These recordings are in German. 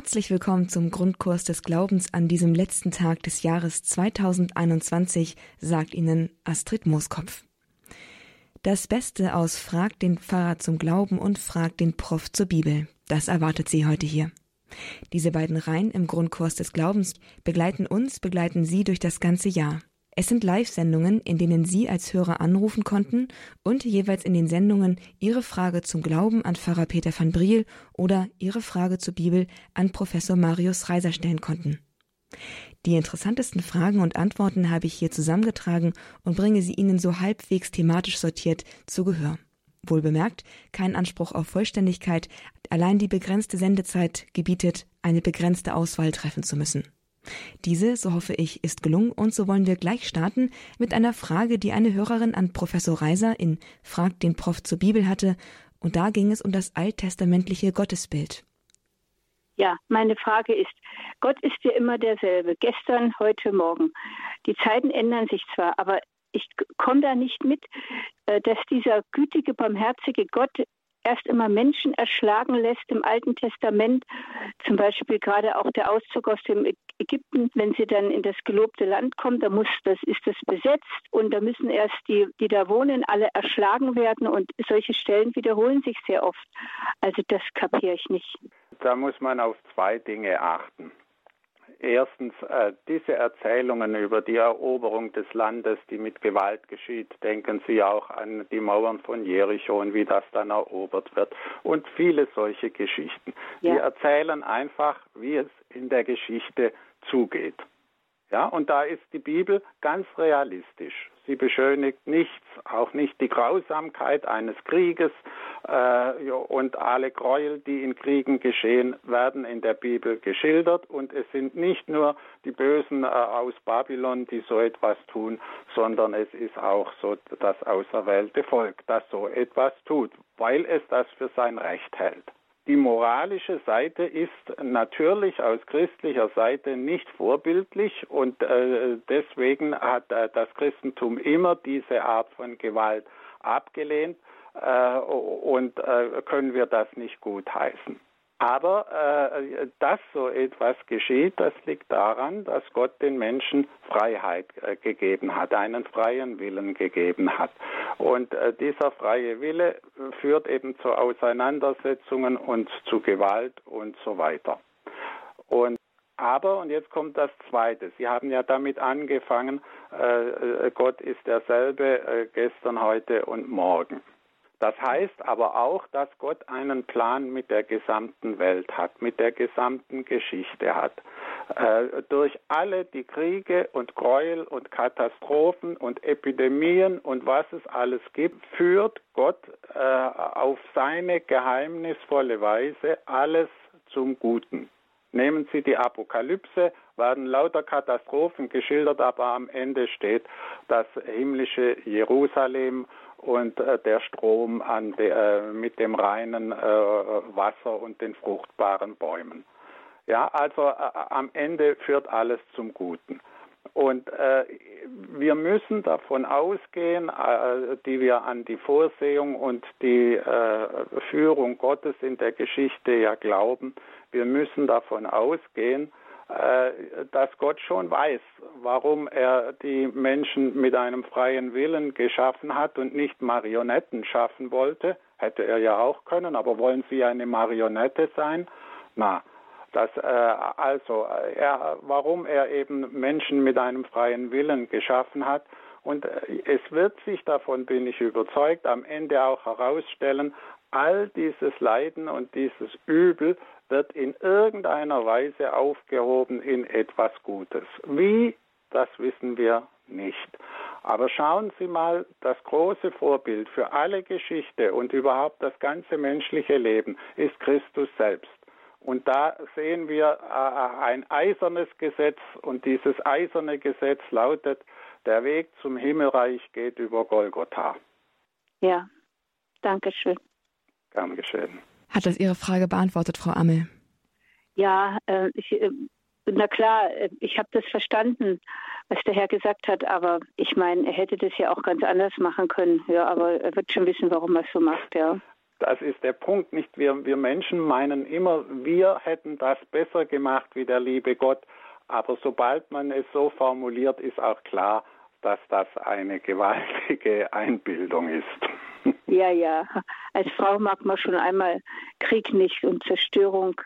Herzlich willkommen zum Grundkurs des Glaubens an diesem letzten Tag des Jahres 2021, sagt Ihnen Astrid Mooskopf. Das Beste aus Frag den Pfarrer zum Glauben und Frag den Prof zur Bibel. Das erwartet Sie heute hier. Diese beiden Reihen im Grundkurs des Glaubens begleiten uns, begleiten Sie durch das ganze Jahr. Es sind Live-Sendungen, in denen Sie als Hörer anrufen konnten und jeweils in den Sendungen Ihre Frage zum Glauben an Pfarrer Peter van Briel oder Ihre Frage zur Bibel an Professor Marius Reiser stellen konnten. Die interessantesten Fragen und Antworten habe ich hier zusammengetragen und bringe sie Ihnen so halbwegs thematisch sortiert zu Gehör. Wohl bemerkt, kein Anspruch auf Vollständigkeit, allein die begrenzte Sendezeit gebietet, eine begrenzte Auswahl treffen zu müssen. Diese, so hoffe ich, ist gelungen und so wollen wir gleich starten mit einer Frage, die eine Hörerin an Professor Reiser in Frag den Prof zur Bibel hatte und da ging es um das alttestamentliche Gottesbild. Ja, meine Frage ist, Gott ist ja immer derselbe, gestern, heute, morgen. Die Zeiten ändern sich zwar, aber ich komme da nicht mit, äh, dass dieser gütige, barmherzige Gott erst immer Menschen erschlagen lässt im Alten Testament, zum Beispiel gerade auch der Auszug aus dem Ägypten, wenn sie dann in das gelobte Land kommen, da muss das ist das besetzt und da müssen erst die, die da wohnen, alle erschlagen werden und solche Stellen wiederholen sich sehr oft. Also das kapiere ich nicht. Da muss man auf zwei Dinge achten. Erstens, äh, diese Erzählungen über die Eroberung des Landes, die mit Gewalt geschieht, denken Sie auch an die Mauern von Jericho und wie das dann erobert wird und viele solche Geschichten. Ja. Die erzählen einfach, wie es in der Geschichte zugeht. Ja, und da ist die Bibel ganz realistisch. Sie beschönigt nichts, auch nicht die Grausamkeit eines Krieges äh, und alle Gräuel, die in Kriegen geschehen, werden in der Bibel geschildert. Und es sind nicht nur die Bösen äh, aus Babylon, die so etwas tun, sondern es ist auch so das auserwählte Volk, das so etwas tut, weil es das für sein Recht hält. Die moralische Seite ist natürlich aus christlicher Seite nicht vorbildlich und äh, deswegen hat äh, das Christentum immer diese Art von Gewalt abgelehnt äh, und können wir das nicht gutheißen. Aber äh, dass so etwas geschieht, das liegt daran, dass Gott den Menschen Freiheit äh, gegeben hat, einen freien Willen gegeben hat. Und äh, dieser freie Wille führt eben zu Auseinandersetzungen und zu Gewalt und so weiter. Und aber, und jetzt kommt das Zweite, Sie haben ja damit angefangen, äh, äh, Gott ist derselbe äh, gestern, heute und morgen. Das heißt aber auch, dass Gott einen Plan mit der gesamten Welt hat, mit der gesamten Geschichte hat. Äh, durch alle die Kriege und Gräuel und Katastrophen und Epidemien und was es alles gibt, führt Gott äh, auf seine geheimnisvolle Weise alles zum Guten. Nehmen Sie die Apokalypse, werden lauter Katastrophen geschildert, aber am Ende steht das himmlische Jerusalem und äh, der Strom de, äh, mit dem reinen äh, Wasser und den fruchtbaren Bäumen. Ja, also äh, am Ende führt alles zum Guten. Und äh, wir müssen davon ausgehen, äh, die wir an die Vorsehung und die Führung Gottes in der Geschichte ja glauben, wir müssen davon ausgehen, dass Gott schon weiß, warum er die Menschen mit einem freien Willen geschaffen hat und nicht Marionetten schaffen wollte. Hätte er ja auch können, aber wollen Sie eine Marionette sein? Na, das, äh, also, er, warum er eben Menschen mit einem freien Willen geschaffen hat. Und äh, es wird sich, davon bin ich überzeugt, am Ende auch herausstellen, all dieses Leiden und dieses Übel wird in irgendeiner Weise aufgehoben in etwas Gutes. Wie, das wissen wir nicht. Aber schauen Sie mal, das große Vorbild für alle Geschichte und überhaupt das ganze menschliche Leben ist Christus selbst. Und da sehen wir äh, ein eisernes Gesetz und dieses eiserne Gesetz lautet, der Weg zum Himmelreich geht über Golgotha. Ja, danke schön. Gern geschehen. Hat das Ihre Frage beantwortet, Frau Ammel? Ja, äh, ich, äh, na klar, äh, ich habe das verstanden, was der Herr gesagt hat, aber ich meine, er hätte das ja auch ganz anders machen können. Ja, aber er wird schon wissen, warum er es so macht, ja. Das ist der Punkt. Nicht wir, wir Menschen meinen immer, wir hätten das besser gemacht wie der liebe Gott. Aber sobald man es so formuliert, ist auch klar, dass das eine gewaltige Einbildung ist. Ja, ja. Als Frau mag man schon einmal Krieg nicht und Zerstörung,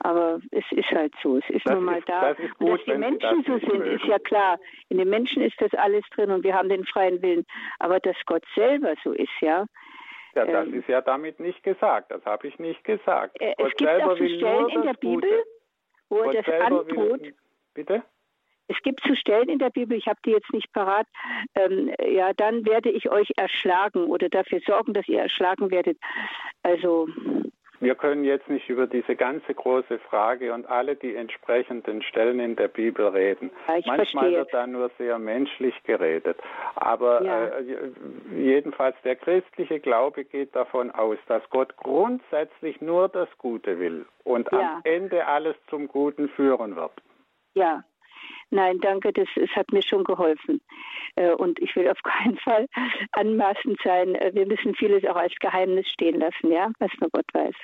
aber es ist halt so. Es ist das nun mal ist, da. Das ist gut, dass die Menschen so sind, mögen. ist ja klar. In den Menschen ist das alles drin und wir haben den freien Willen. Aber dass Gott selber so ist, ja. Ja, das ähm, ist ja damit nicht gesagt. Das habe ich nicht gesagt. Äh, es gibt auch so Stellen in der Bibel, Gute. wo Gott das androht. Bitte? Es gibt zu Stellen in der Bibel, ich habe die jetzt nicht parat, ähm, ja, dann werde ich euch erschlagen oder dafür sorgen, dass ihr erschlagen werdet. Also. Wir können jetzt nicht über diese ganze große Frage und alle die entsprechenden Stellen in der Bibel reden. Ja, Manchmal verstehe. wird da nur sehr menschlich geredet. Aber ja. äh, jedenfalls der christliche Glaube geht davon aus, dass Gott grundsätzlich nur das Gute will und ja. am Ende alles zum Guten führen wird. Ja, Nein, danke, das, das hat mir schon geholfen. Äh, und ich will auf keinen Fall anmaßend sein. Äh, wir müssen vieles auch als Geheimnis stehen lassen, ja, was nur Gott weiß.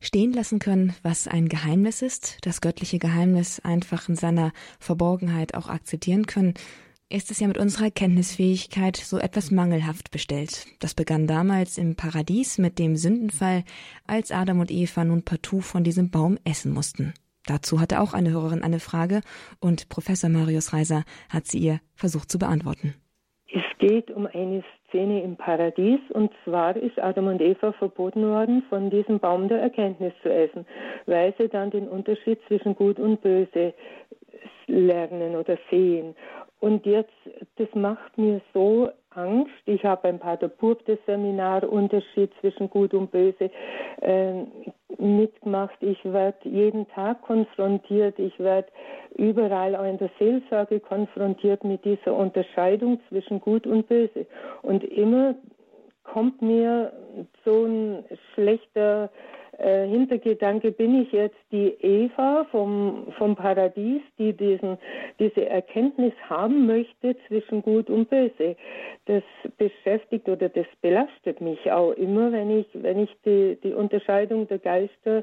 Stehen lassen können, was ein Geheimnis ist, das göttliche Geheimnis einfach in seiner Verborgenheit auch akzeptieren können, ist es ja mit unserer Kenntnisfähigkeit so etwas mangelhaft bestellt. Das begann damals im Paradies mit dem Sündenfall, als Adam und Eva nun partout von diesem Baum essen mussten. Dazu hatte auch eine Hörerin eine Frage und Professor Marius Reiser hat sie ihr versucht zu beantworten. Es geht um eine Szene im Paradies und zwar ist Adam und Eva verboten worden, von diesem Baum der Erkenntnis zu essen, weil sie dann den Unterschied zwischen Gut und Böse lernen oder sehen. Und jetzt, das macht mir so Angst. Ich habe beim Pater Purp das Seminar Unterschied zwischen Gut und Böse äh, mitgemacht. Ich werde jeden Tag konfrontiert. Ich werde überall auch in der Seelsorge konfrontiert mit dieser Unterscheidung zwischen Gut und Böse. Und immer kommt mir so ein schlechter äh, Hintergedanke, bin ich jetzt die Eva vom, vom Paradies, die diesen, diese Erkenntnis haben möchte zwischen Gut und Böse. Das beschäftigt oder das belastet mich auch immer, wenn ich, wenn ich die, die Unterscheidung der Geister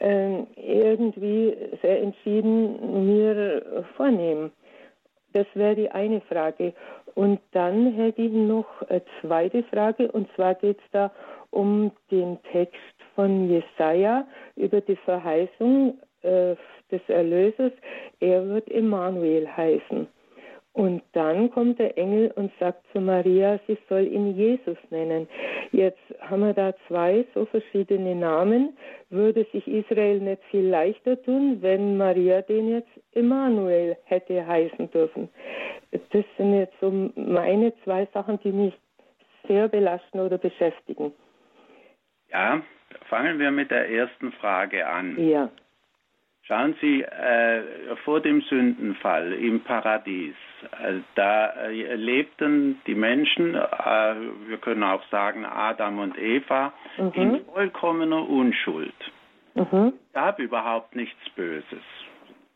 äh, irgendwie sehr entschieden mir vornehme. Das wäre die eine Frage. Und dann hätte ich noch eine zweite Frage, und zwar geht es da um den Text von Jesaja über die Verheißung äh, des Erlösers, er wird Emmanuel heißen. Und dann kommt der Engel und sagt zu Maria, sie soll ihn Jesus nennen. Jetzt haben wir da zwei so verschiedene Namen. Würde sich Israel nicht viel leichter tun, wenn Maria den jetzt Emmanuel hätte heißen dürfen? Das sind jetzt so meine zwei Sachen, die mich sehr belasten oder beschäftigen. Ja, fangen wir mit der ersten Frage an. Ja. Schauen Sie, äh, vor dem Sündenfall im Paradies, äh, da äh, lebten die Menschen, äh, wir können auch sagen Adam und Eva, mhm. in vollkommener Unschuld. Mhm. Es gab überhaupt nichts Böses.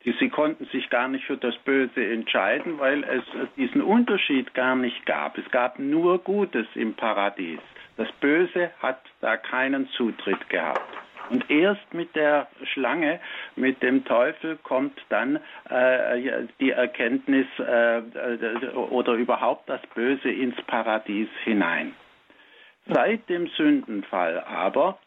Sie konnten sich gar nicht für das Böse entscheiden, weil es diesen Unterschied gar nicht gab. Es gab nur Gutes im Paradies. Das Böse hat da keinen Zutritt gehabt. Und erst mit der Schlange, mit dem Teufel kommt dann äh, die Erkenntnis äh, oder überhaupt das Böse ins Paradies hinein. Seit dem Sündenfall aber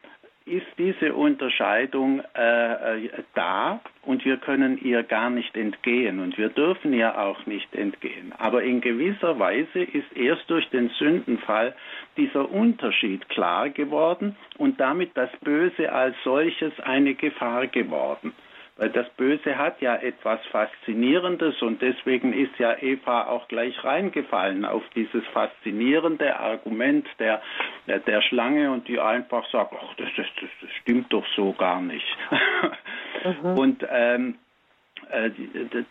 ist diese Unterscheidung äh, äh, da und wir können ihr gar nicht entgehen und wir dürfen ihr auch nicht entgehen. Aber in gewisser Weise ist erst durch den Sündenfall dieser Unterschied klar geworden und damit das Böse als solches eine Gefahr geworden. Weil das Böse hat ja etwas Faszinierendes und deswegen ist ja Eva auch gleich reingefallen auf dieses faszinierende Argument der, der, der Schlange und die einfach sagt, ach, das, das, das, stimmt doch so gar nicht. Mhm. Und ähm, äh,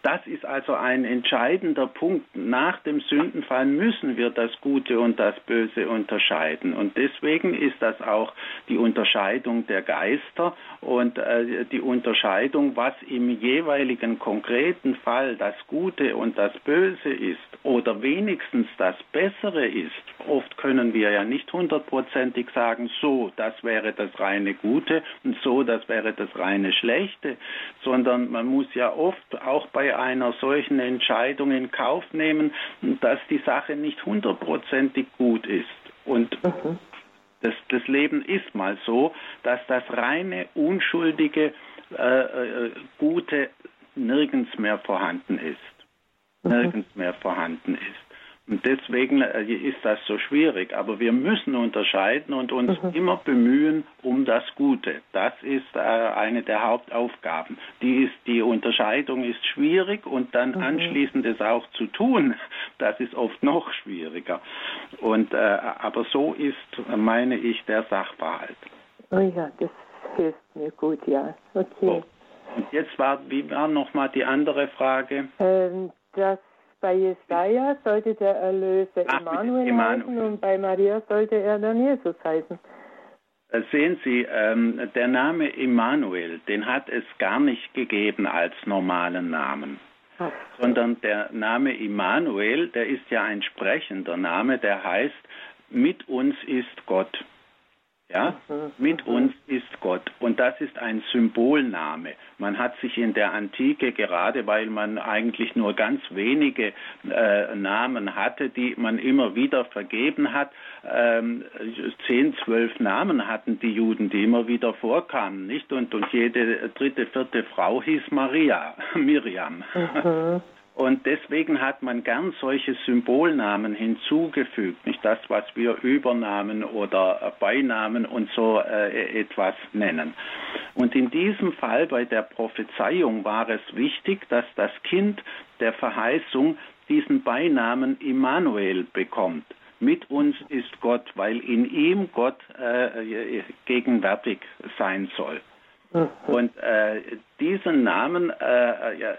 das ist also ein entscheidender Punkt. Nach dem Sündenfall müssen wir das Gute und das Böse unterscheiden. Und deswegen ist das auch die Unterscheidung der Geister und äh, die Unterscheidung, was im jeweiligen konkreten Fall das Gute und das Böse ist oder wenigstens das Bessere ist. Oft können wir ja nicht hundertprozentig sagen, so, das wäre das reine Gute und so, das wäre das reine Schlechte, sondern man muss ja oft auch bei einer solchen Entscheidung in Kauf nehmen, dass die Sache nicht hundertprozentig gut ist. Und mhm. das, das Leben ist mal so, dass das reine, unschuldige, äh, äh, Gute nirgends mehr vorhanden ist. Mhm. Nirgends mehr vorhanden ist. Und deswegen äh, ist das so schwierig. Aber wir müssen unterscheiden und uns mhm. immer bemühen um das Gute. Das ist äh, eine der Hauptaufgaben. Die, ist, die Unterscheidung ist schwierig und dann mhm. anschließend es auch zu tun, das ist oft noch schwieriger. Und, äh, aber so ist, meine ich, der Sachverhalt. Oh ja, das hilft mir gut, ja. Okay. So. Und jetzt war, wie war nochmal die andere Frage? Ähm, das bei Jesaja sollte der Erlöser Ach, Immanuel, heißen und bei Maria sollte er dann Jesus heißen. Äh, sehen Sie, ähm, der Name Immanuel, den hat es gar nicht gegeben als normalen Namen. Ach. Sondern der Name Immanuel, der ist ja ein sprechender Name, der heißt, mit uns ist Gott. Ja, mhm. mit uns ist Gott. Und das ist ein Symbolname. Man hat sich in der Antike, gerade weil man eigentlich nur ganz wenige äh, Namen hatte, die man immer wieder vergeben hat, ähm, zehn, zwölf Namen hatten die Juden, die immer wieder vorkamen, nicht? Und, und jede dritte, vierte Frau hieß Maria, Miriam. Mhm. Und deswegen hat man gern solche Symbolnamen hinzugefügt, nicht das, was wir Übernamen oder Beinamen und so äh, etwas nennen. Und in diesem Fall bei der Prophezeiung war es wichtig, dass das Kind der Verheißung diesen Beinamen Immanuel bekommt. Mit uns ist Gott, weil in ihm Gott äh, gegenwärtig sein soll. Mhm. Und äh, diesen Namen äh, ja,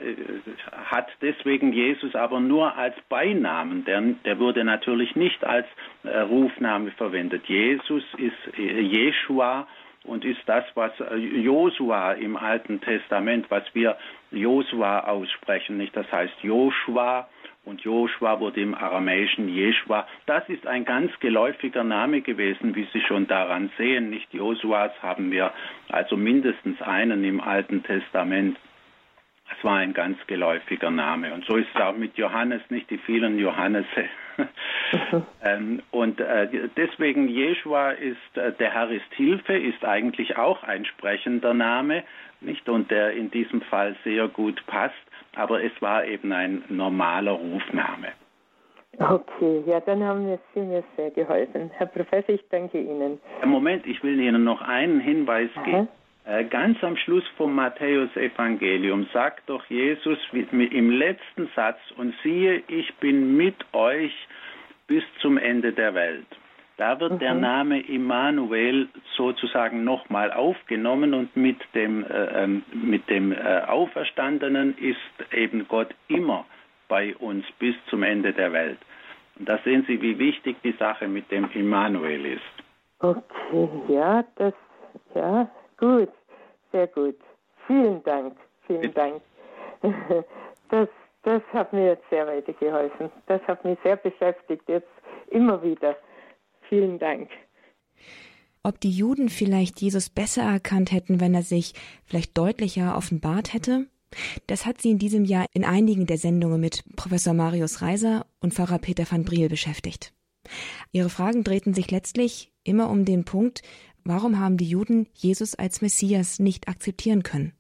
hat deswegen Jesus aber nur als Beinamen. Der, der wurde natürlich nicht als äh, Rufname verwendet. Jesus ist äh, Jeshua und ist das, was äh, Josua im Alten Testament, was wir Josua aussprechen, nicht? Das heißt Joshua und Joshua wurde im Aramäischen Jeshua. Das ist ein ganz geläufiger Name gewesen, wie Sie schon daran sehen. Nicht Josuas haben wir also mindestens einen im Alten Testament. Es war ein ganz geläufiger Name. Und so ist es auch mit Johannes, nicht die vielen Johannese. ähm, und äh, deswegen Jeshua ist, äh, der Herr ist Hilfe, ist eigentlich auch ein sprechender Name, nicht? Und der in diesem Fall sehr gut passt aber es war eben ein normaler Rufname. Okay, ja, dann haben Sie mir sehr geholfen. Herr Professor, ich danke Ihnen. Moment, ich will Ihnen noch einen Hinweis Aha. geben. Äh, ganz am Schluss vom Matthäus-Evangelium sagt doch Jesus im letzten Satz, und siehe, ich bin mit euch bis zum Ende der Welt. Da wird mhm. der Name Immanuel sozusagen nochmal aufgenommen und mit dem, äh, ähm, mit dem äh, Auferstandenen ist eben Gott immer bei uns bis zum Ende der Welt. Und da sehen Sie, wie wichtig die Sache mit dem Immanuel ist. Okay, ja, das, ja, gut, sehr gut. Vielen Dank, vielen Bitte. Dank. Das, das hat mir jetzt sehr weitergeholfen. Das hat mich sehr beschäftigt, jetzt immer wieder. Vielen Dank. Ob die Juden vielleicht Jesus besser erkannt hätten, wenn er sich vielleicht deutlicher offenbart hätte? Das hat sie in diesem Jahr in einigen der Sendungen mit Professor Marius Reiser und Pfarrer Peter van Briel beschäftigt. Ihre Fragen drehten sich letztlich immer um den Punkt, warum haben die Juden Jesus als Messias nicht akzeptieren können?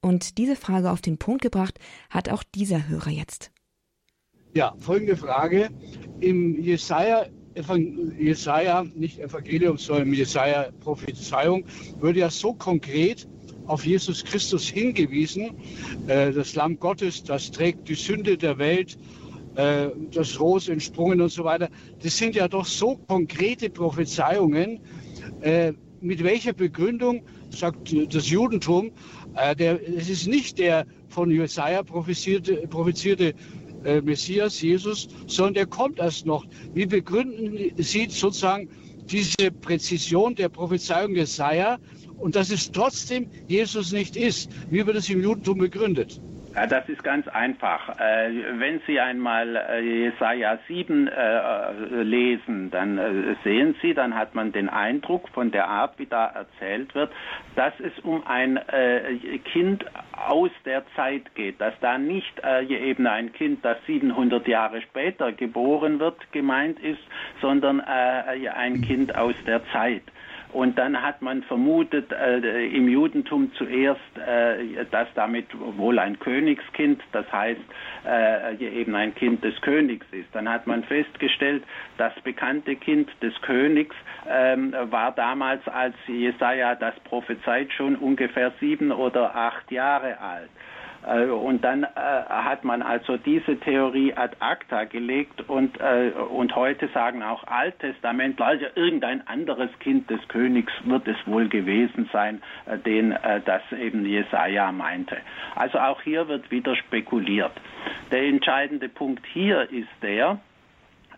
Und diese Frage auf den Punkt gebracht hat auch dieser Hörer jetzt. Ja, folgende Frage. Im Jesaja Jesaja, nicht Evangelium, sondern Jesaja Prophezeiung, würde ja so konkret auf Jesus Christus hingewiesen. Äh, das Lamm Gottes, das trägt die Sünde der Welt, äh, das Ros entsprungen und so weiter. Das sind ja doch so konkrete Prophezeiungen. Äh, mit welcher Begründung sagt das Judentum, äh, der, es ist nicht der von Jesaja prophezierte, prophezierte äh, Messias, Jesus, sondern der kommt erst noch. Wie begründen Sie sozusagen diese Präzision der Prophezeiung Jesaja und dass es trotzdem Jesus nicht ist? Wie wird es im Judentum begründet? Ja, das ist ganz einfach. Äh, wenn Sie einmal äh, Jesaja 7 äh, lesen, dann äh, sehen Sie, dann hat man den Eindruck von der Art, wie da erzählt wird, dass es um ein äh, Kind aus der Zeit geht, dass da nicht äh, eben ein Kind, das 700 Jahre später geboren wird, gemeint ist, sondern ein Kind aus der Zeit. Und dann hat man vermutet äh, im Judentum zuerst, äh, dass damit wohl ein Königskind, das heißt äh, eben ein Kind des Königs ist. Dann hat man festgestellt, das bekannte Kind des Königs ähm, war damals, als Jesaja das prophezeit, schon ungefähr sieben oder acht Jahre alt. Äh, und dann äh, hat man also diese Theorie ad acta gelegt und, äh, und heute sagen auch Alttestamentler, also irgendein anderes Kind des Königs wird es wohl gewesen sein, den das eben Jesaja meinte. Also auch hier wird wieder spekuliert. Der entscheidende Punkt hier ist der,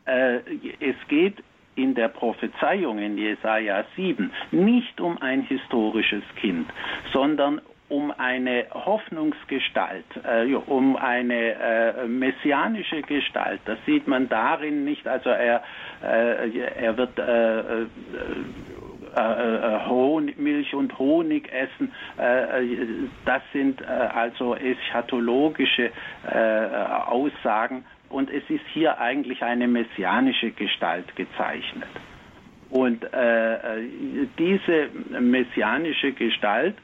es geht in der Prophezeiung in Jesaja 7 nicht um ein historisches Kind, sondern um eine Hoffnungsgestalt, äh, um eine äh, messianische Gestalt. Das sieht man darin nicht. Also er, äh, er wird äh, äh, äh, Honig, Milch und Honig essen. das sind also eschatologische Aussagen. Und es ist hier eigentlich eine messianische Gestalt gezeichnet. Und diese messianische Gestalt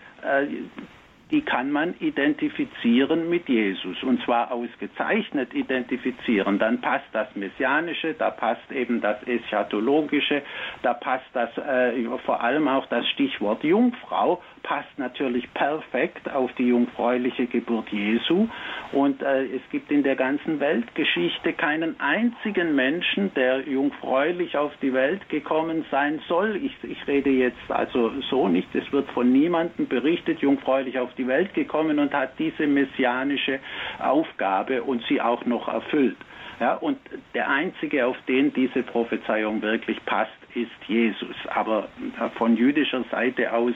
die kann man identifizieren mit Jesus und zwar ausgezeichnet identifizieren. Dann passt das Messianische, da passt eben das Eschatologische, da passt das äh, vor allem auch das Stichwort Jungfrau, passt natürlich perfekt auf die jungfräuliche Geburt Jesu. Und äh, es gibt in der ganzen Weltgeschichte keinen einzigen Menschen, der jungfräulich auf die Welt gekommen sein soll. Ich, ich rede jetzt also so nicht, es wird von niemandem berichtet, jungfräulich auf die Welt gekommen und hat diese messianische Aufgabe und sie auch noch erfüllt. Ja, und der einzige, auf den diese Prophezeiung wirklich passt, ist Jesus. Aber von jüdischer Seite aus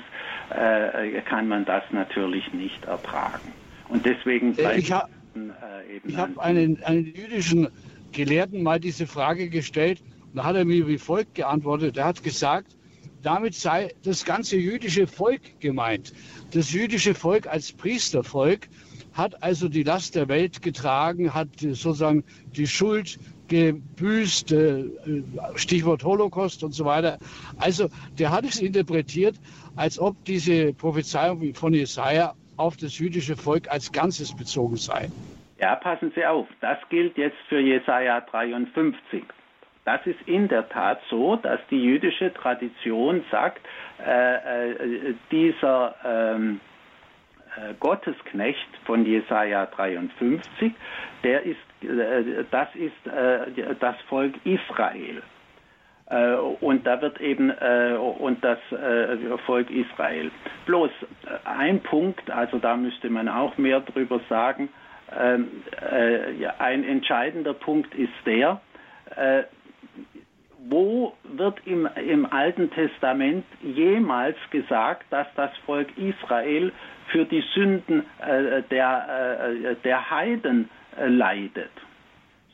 äh, kann man das natürlich nicht ertragen. Und deswegen äh, bleibt ich habe äh, hab einen, einen jüdischen Gelehrten mal diese Frage gestellt und da hat er mir wie folgt geantwortet. Er hat gesagt, damit sei das ganze jüdische Volk gemeint. Das jüdische Volk als Priestervolk hat also die Last der Welt getragen, hat sozusagen die Schuld gebüßt, äh, Stichwort Holocaust und so weiter. Also der hat es interpretiert, als ob diese Prophezeiung von Jesaja auf das jüdische Volk als Ganzes bezogen sei. Ja, passen Sie auf, das gilt jetzt für Jesaja 53. Das ist in der Tat so, dass die jüdische Tradition sagt, äh, äh, dieser ähm, äh, Gottesknecht von Jesaja 53, der ist, das ist äh, das Volk Israel. Äh, und da wird eben und das Volk Israel. Bloß ein Punkt, also da müsste man auch mehr drüber sagen. Ähm, ein entscheidender Punkt ist der, wo wird im, im Alten Testament jemals gesagt, dass das Volk Israel für die Sünden äh, der, äh, der Heiden äh, leidet,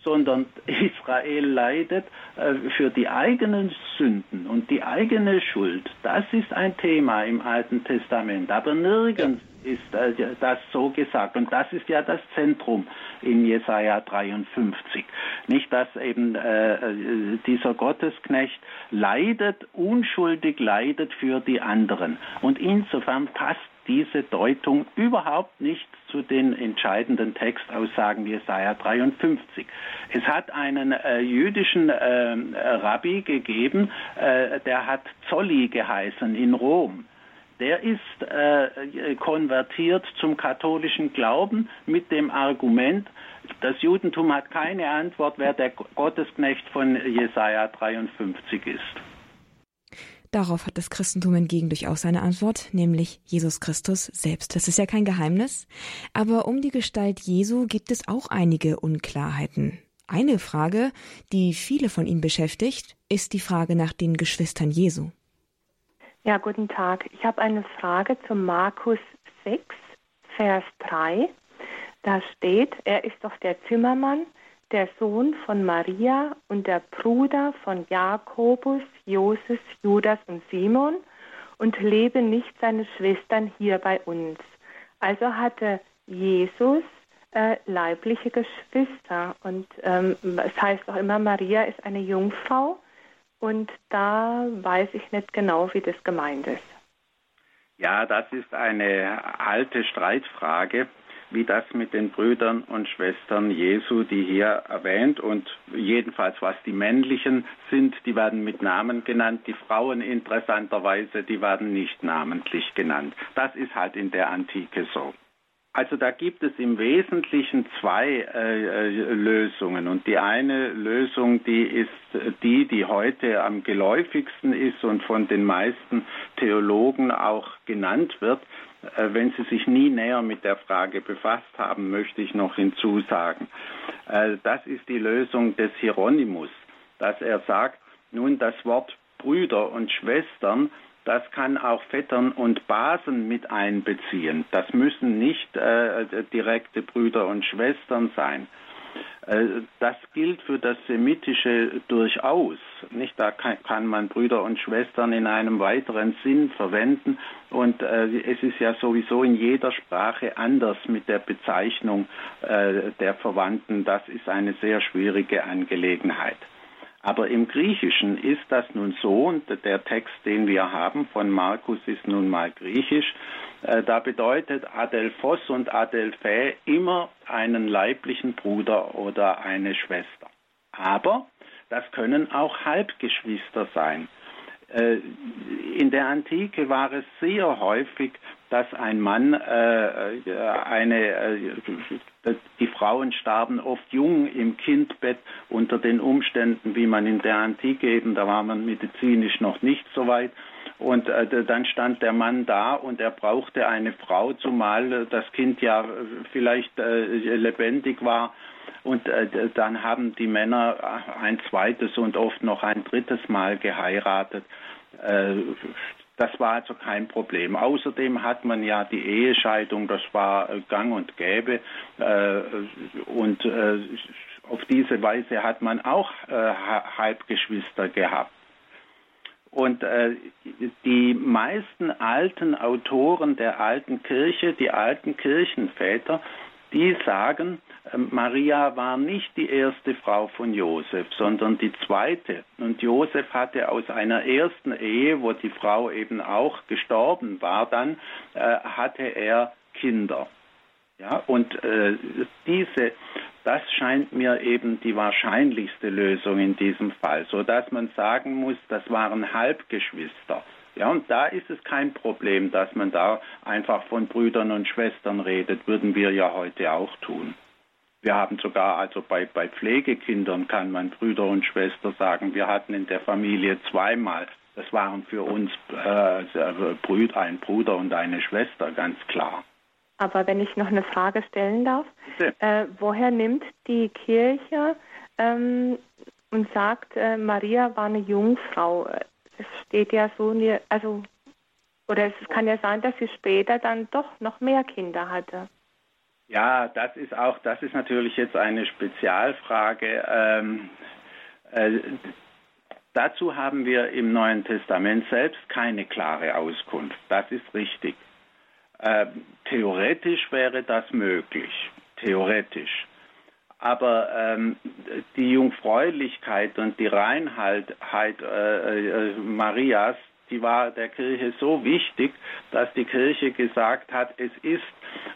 sondern Israel leidet äh, für die eigenen Sünden und die eigene Schuld. Das ist ein Thema im Alten Testament, aber nirgends ist äh, das so gesagt. Und das ist ja das Zentrum in Jesaja 53. Nicht, dass eben äh, äh, dieser Gottesknecht leidet, unschuldig leidet für die anderen. Und insofern passt diese Deutung überhaupt nicht zu den entscheidenden Textaussagen Jesaja 53. Es hat einen äh, jüdischen äh, Rabbi gegeben, äh, der hat Zolli geheißen in Rom der ist äh, konvertiert zum katholischen Glauben mit dem Argument, das Judentum hat keine Antwort, wer der Gottesknecht von Jesaja 53 ist. Darauf hat das Christentum hingegen durchaus seine Antwort, nämlich Jesus Christus selbst. Das ist ja kein Geheimnis. Aber um die Gestalt Jesu gibt es auch einige Unklarheiten. Eine Frage, die viele von Ihnen beschäftigt, ist die Frage nach den Geschwistern Jesu. Ja, guten Tag. Ich habe eine Frage zu Markus 6, Vers 3. Da steht, er ist doch der Zimmermann, der Sohn von Maria und der Bruder von Jakobus, Joses, Judas und Simon und leben nicht seine Schwestern hier bei uns. Also hatte Jesus äh, leibliche Geschwister und ähm, es heißt auch immer, Maria ist eine Jungfrau und da weiß ich nicht genau, wie das gemeint ist. Ja, das ist eine alte Streitfrage wie das mit den Brüdern und Schwestern Jesu, die hier erwähnt und jedenfalls was die männlichen sind, die werden mit Namen genannt, die Frauen interessanterweise, die werden nicht namentlich genannt. Das ist halt in der Antike so. Also da gibt es im Wesentlichen zwei äh, äh Lösungen und die eine Lösung, die ist die, die heute am geläufigsten ist und von den meisten Theologen auch genannt wird. Äh, wenn Sie sich nie näher mit der Frage befasst haben, möchte ich noch hinzusagen. Äh, das ist die Lösung des Hieronymus, dass er sagt, nun das Wort Brüder und Schwestern, das kann auch Vettern und Basen mit einbeziehen. Das müssen nicht äh, direkte Brüder und Schwestern sein. Äh, das gilt für das Semitische durchaus. Nicht? Da kann, man Brüder und Schwestern in einem weiteren Sinn verwenden. Und äh, es ist ja sowieso in jeder Sprache anders mit der Bezeichnung äh, der Verwandten. Das ist eine sehr schwierige Angelegenheit. Aber im Griechischen ist das nun so, und der Text, den wir haben von Markus, ist nun mal griechisch. Äh, da bedeutet Adelphos und Adelphae immer einen leiblichen Bruder oder eine Schwester. Aber das können auch Halbgeschwister sein. Äh, in der Antike war es sehr häufig, dass ein Mann äh, eine die Frauen starben oft jung im Kindbett unter den Umständen, wie man in der Antike eben, da war man medizinisch noch nicht so weit. Und äh, dann stand der Mann da und er brauchte eine Frau, zumal das Kind ja vielleicht äh, lebendig war. Und äh, dann haben die Männer ein zweites und oft noch ein drittes Mal geheiratet. Das war also kein Problem. Außerdem hat man ja die Ehescheidung, das war äh, gang und gäbe. Äh, und äh, auf diese Weise hat man auch Halbgeschwister gehabt. Und äh, die meisten alten Autoren der alten Kirche, die alten Kirchenväter, die sagen, ähm, Maria war nicht die erste Frau von Josef, sondern die zweite. Und Josef hatte aus einer ersten Ehe, wo die Frau eben auch gestorben war, dann äh, hatte er Kinder. Ja, und äh, diese, das scheint mir eben die wahrscheinlichste Lösung in diesem Fall, so dass man sagen muss, das waren Halbgeschwister. Ja, und da ist es kein Problem, dass man da einfach von Brüdern und Schwestern redet, würden wir ja heute auch tun. Wir haben sogar, also bei, bei Pflegekindern kann man Brüder und Schwester sagen, wir hatten in der Familie zweimal. Das waren für uns äh, ein Bruder und eine Schwester, ganz klar. Aber wenn ich noch eine Frage stellen darf, äh, woher nimmt die Kirche ähm, und sagt, äh, Maria war eine Jungfrau? Es steht ja so, also, oder es kann ja sein, dass sie später dann doch noch mehr Kinder hatte. Ja, das ist auch, das ist natürlich jetzt eine Spezialfrage. Ähm, äh, dazu haben wir im Neuen Testament selbst keine klare Auskunft. Das ist richtig. Äh, theoretisch wäre das möglich. Theoretisch. Aber ähm, die Jungfräulichkeit und die Reinheit äh, äh, Marias, die war der Kirche so wichtig, dass die Kirche gesagt hat, es ist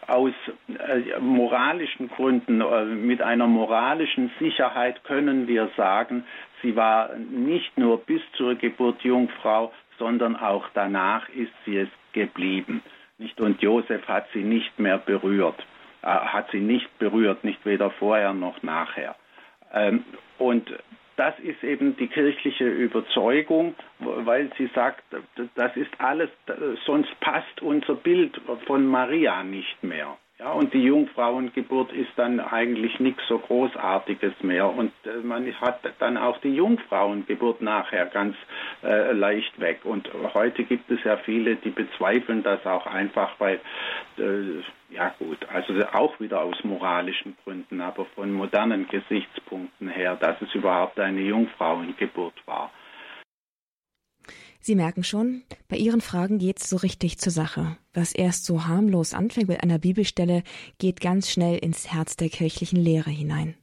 aus äh, moralischen Gründen, äh, mit einer moralischen Sicherheit können wir sagen, sie war nicht nur bis zur Geburt Jungfrau, sondern auch danach ist sie es geblieben. Nicht? Und Josef hat sie nicht mehr berührt, hat sie nicht berührt, nicht weder vorher noch nachher. Ähm, und das ist eben die kirchliche Überzeugung, weil sie sagt, das ist alles, sonst passt unser Bild von Maria nicht mehr. Ja, und die Jungfrauengeburt ist dann eigentlich nichts so Großartiges mehr. Und äh, man hat dann auch die Jungfrauengeburt nachher ganz äh, leicht weg. Und heute gibt es ja viele, die bezweifeln das auch einfach, weil, äh, ja gut, also auch wieder aus moralischen Gründen, aber von modernen Gesichtspunkten her, dass es überhaupt eine Jungfrauengeburt war. Sie merken schon, bei Ihren Fragen geht's so richtig zur Sache. Was erst so harmlos anfängt mit einer Bibelstelle, geht ganz schnell ins Herz der kirchlichen Lehre hinein.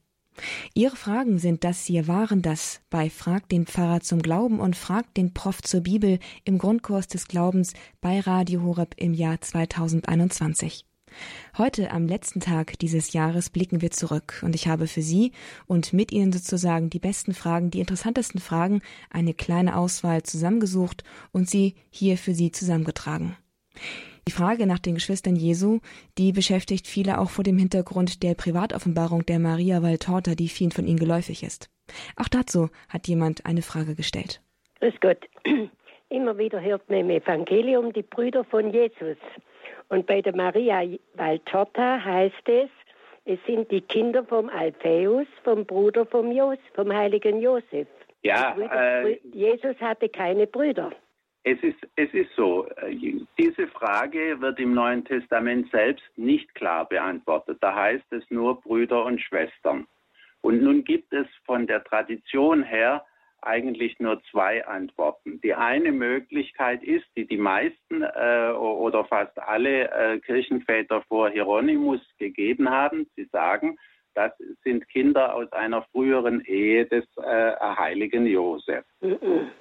Ihre Fragen sind das hier waren das bei Frag den Pfarrer zum Glauben und Frag den Prof zur Bibel im Grundkurs des Glaubens bei Radio Horeb im Jahr 2021. Heute, am letzten Tag dieses Jahres, blicken wir zurück und ich habe für Sie und mit Ihnen sozusagen die besten Fragen, die interessantesten Fragen, eine kleine Auswahl zusammengesucht und sie hier für Sie zusammengetragen. Die Frage nach den Geschwistern Jesu, die beschäftigt viele auch vor dem Hintergrund der Privatoffenbarung der Maria Valtorta, die vielen von Ihnen geläufig ist. Auch dazu hat jemand eine Frage gestellt. Grüß Gott. Immer wieder hört man im Evangelium die Brüder von Jesus. Und bei der Maria Valtorta heißt es, es sind die Kinder vom Alpheus, vom Bruder vom, Jos, vom heiligen Josef. Ja, Brüder, äh, Jesus hatte keine Brüder. Es ist, es ist so, äh, diese Frage wird im Neuen Testament selbst nicht klar beantwortet. Da heißt es nur Brüder und Schwestern. Und nun gibt es von der Tradition her eigentlich nur zwei Antworten. Die eine Möglichkeit ist, die die meisten äh, oder fast alle äh, Kirchenväter vor Hieronymus gegeben haben. Sie sagen, das sind Kinder aus einer früheren Ehe des äh, heiligen Josef.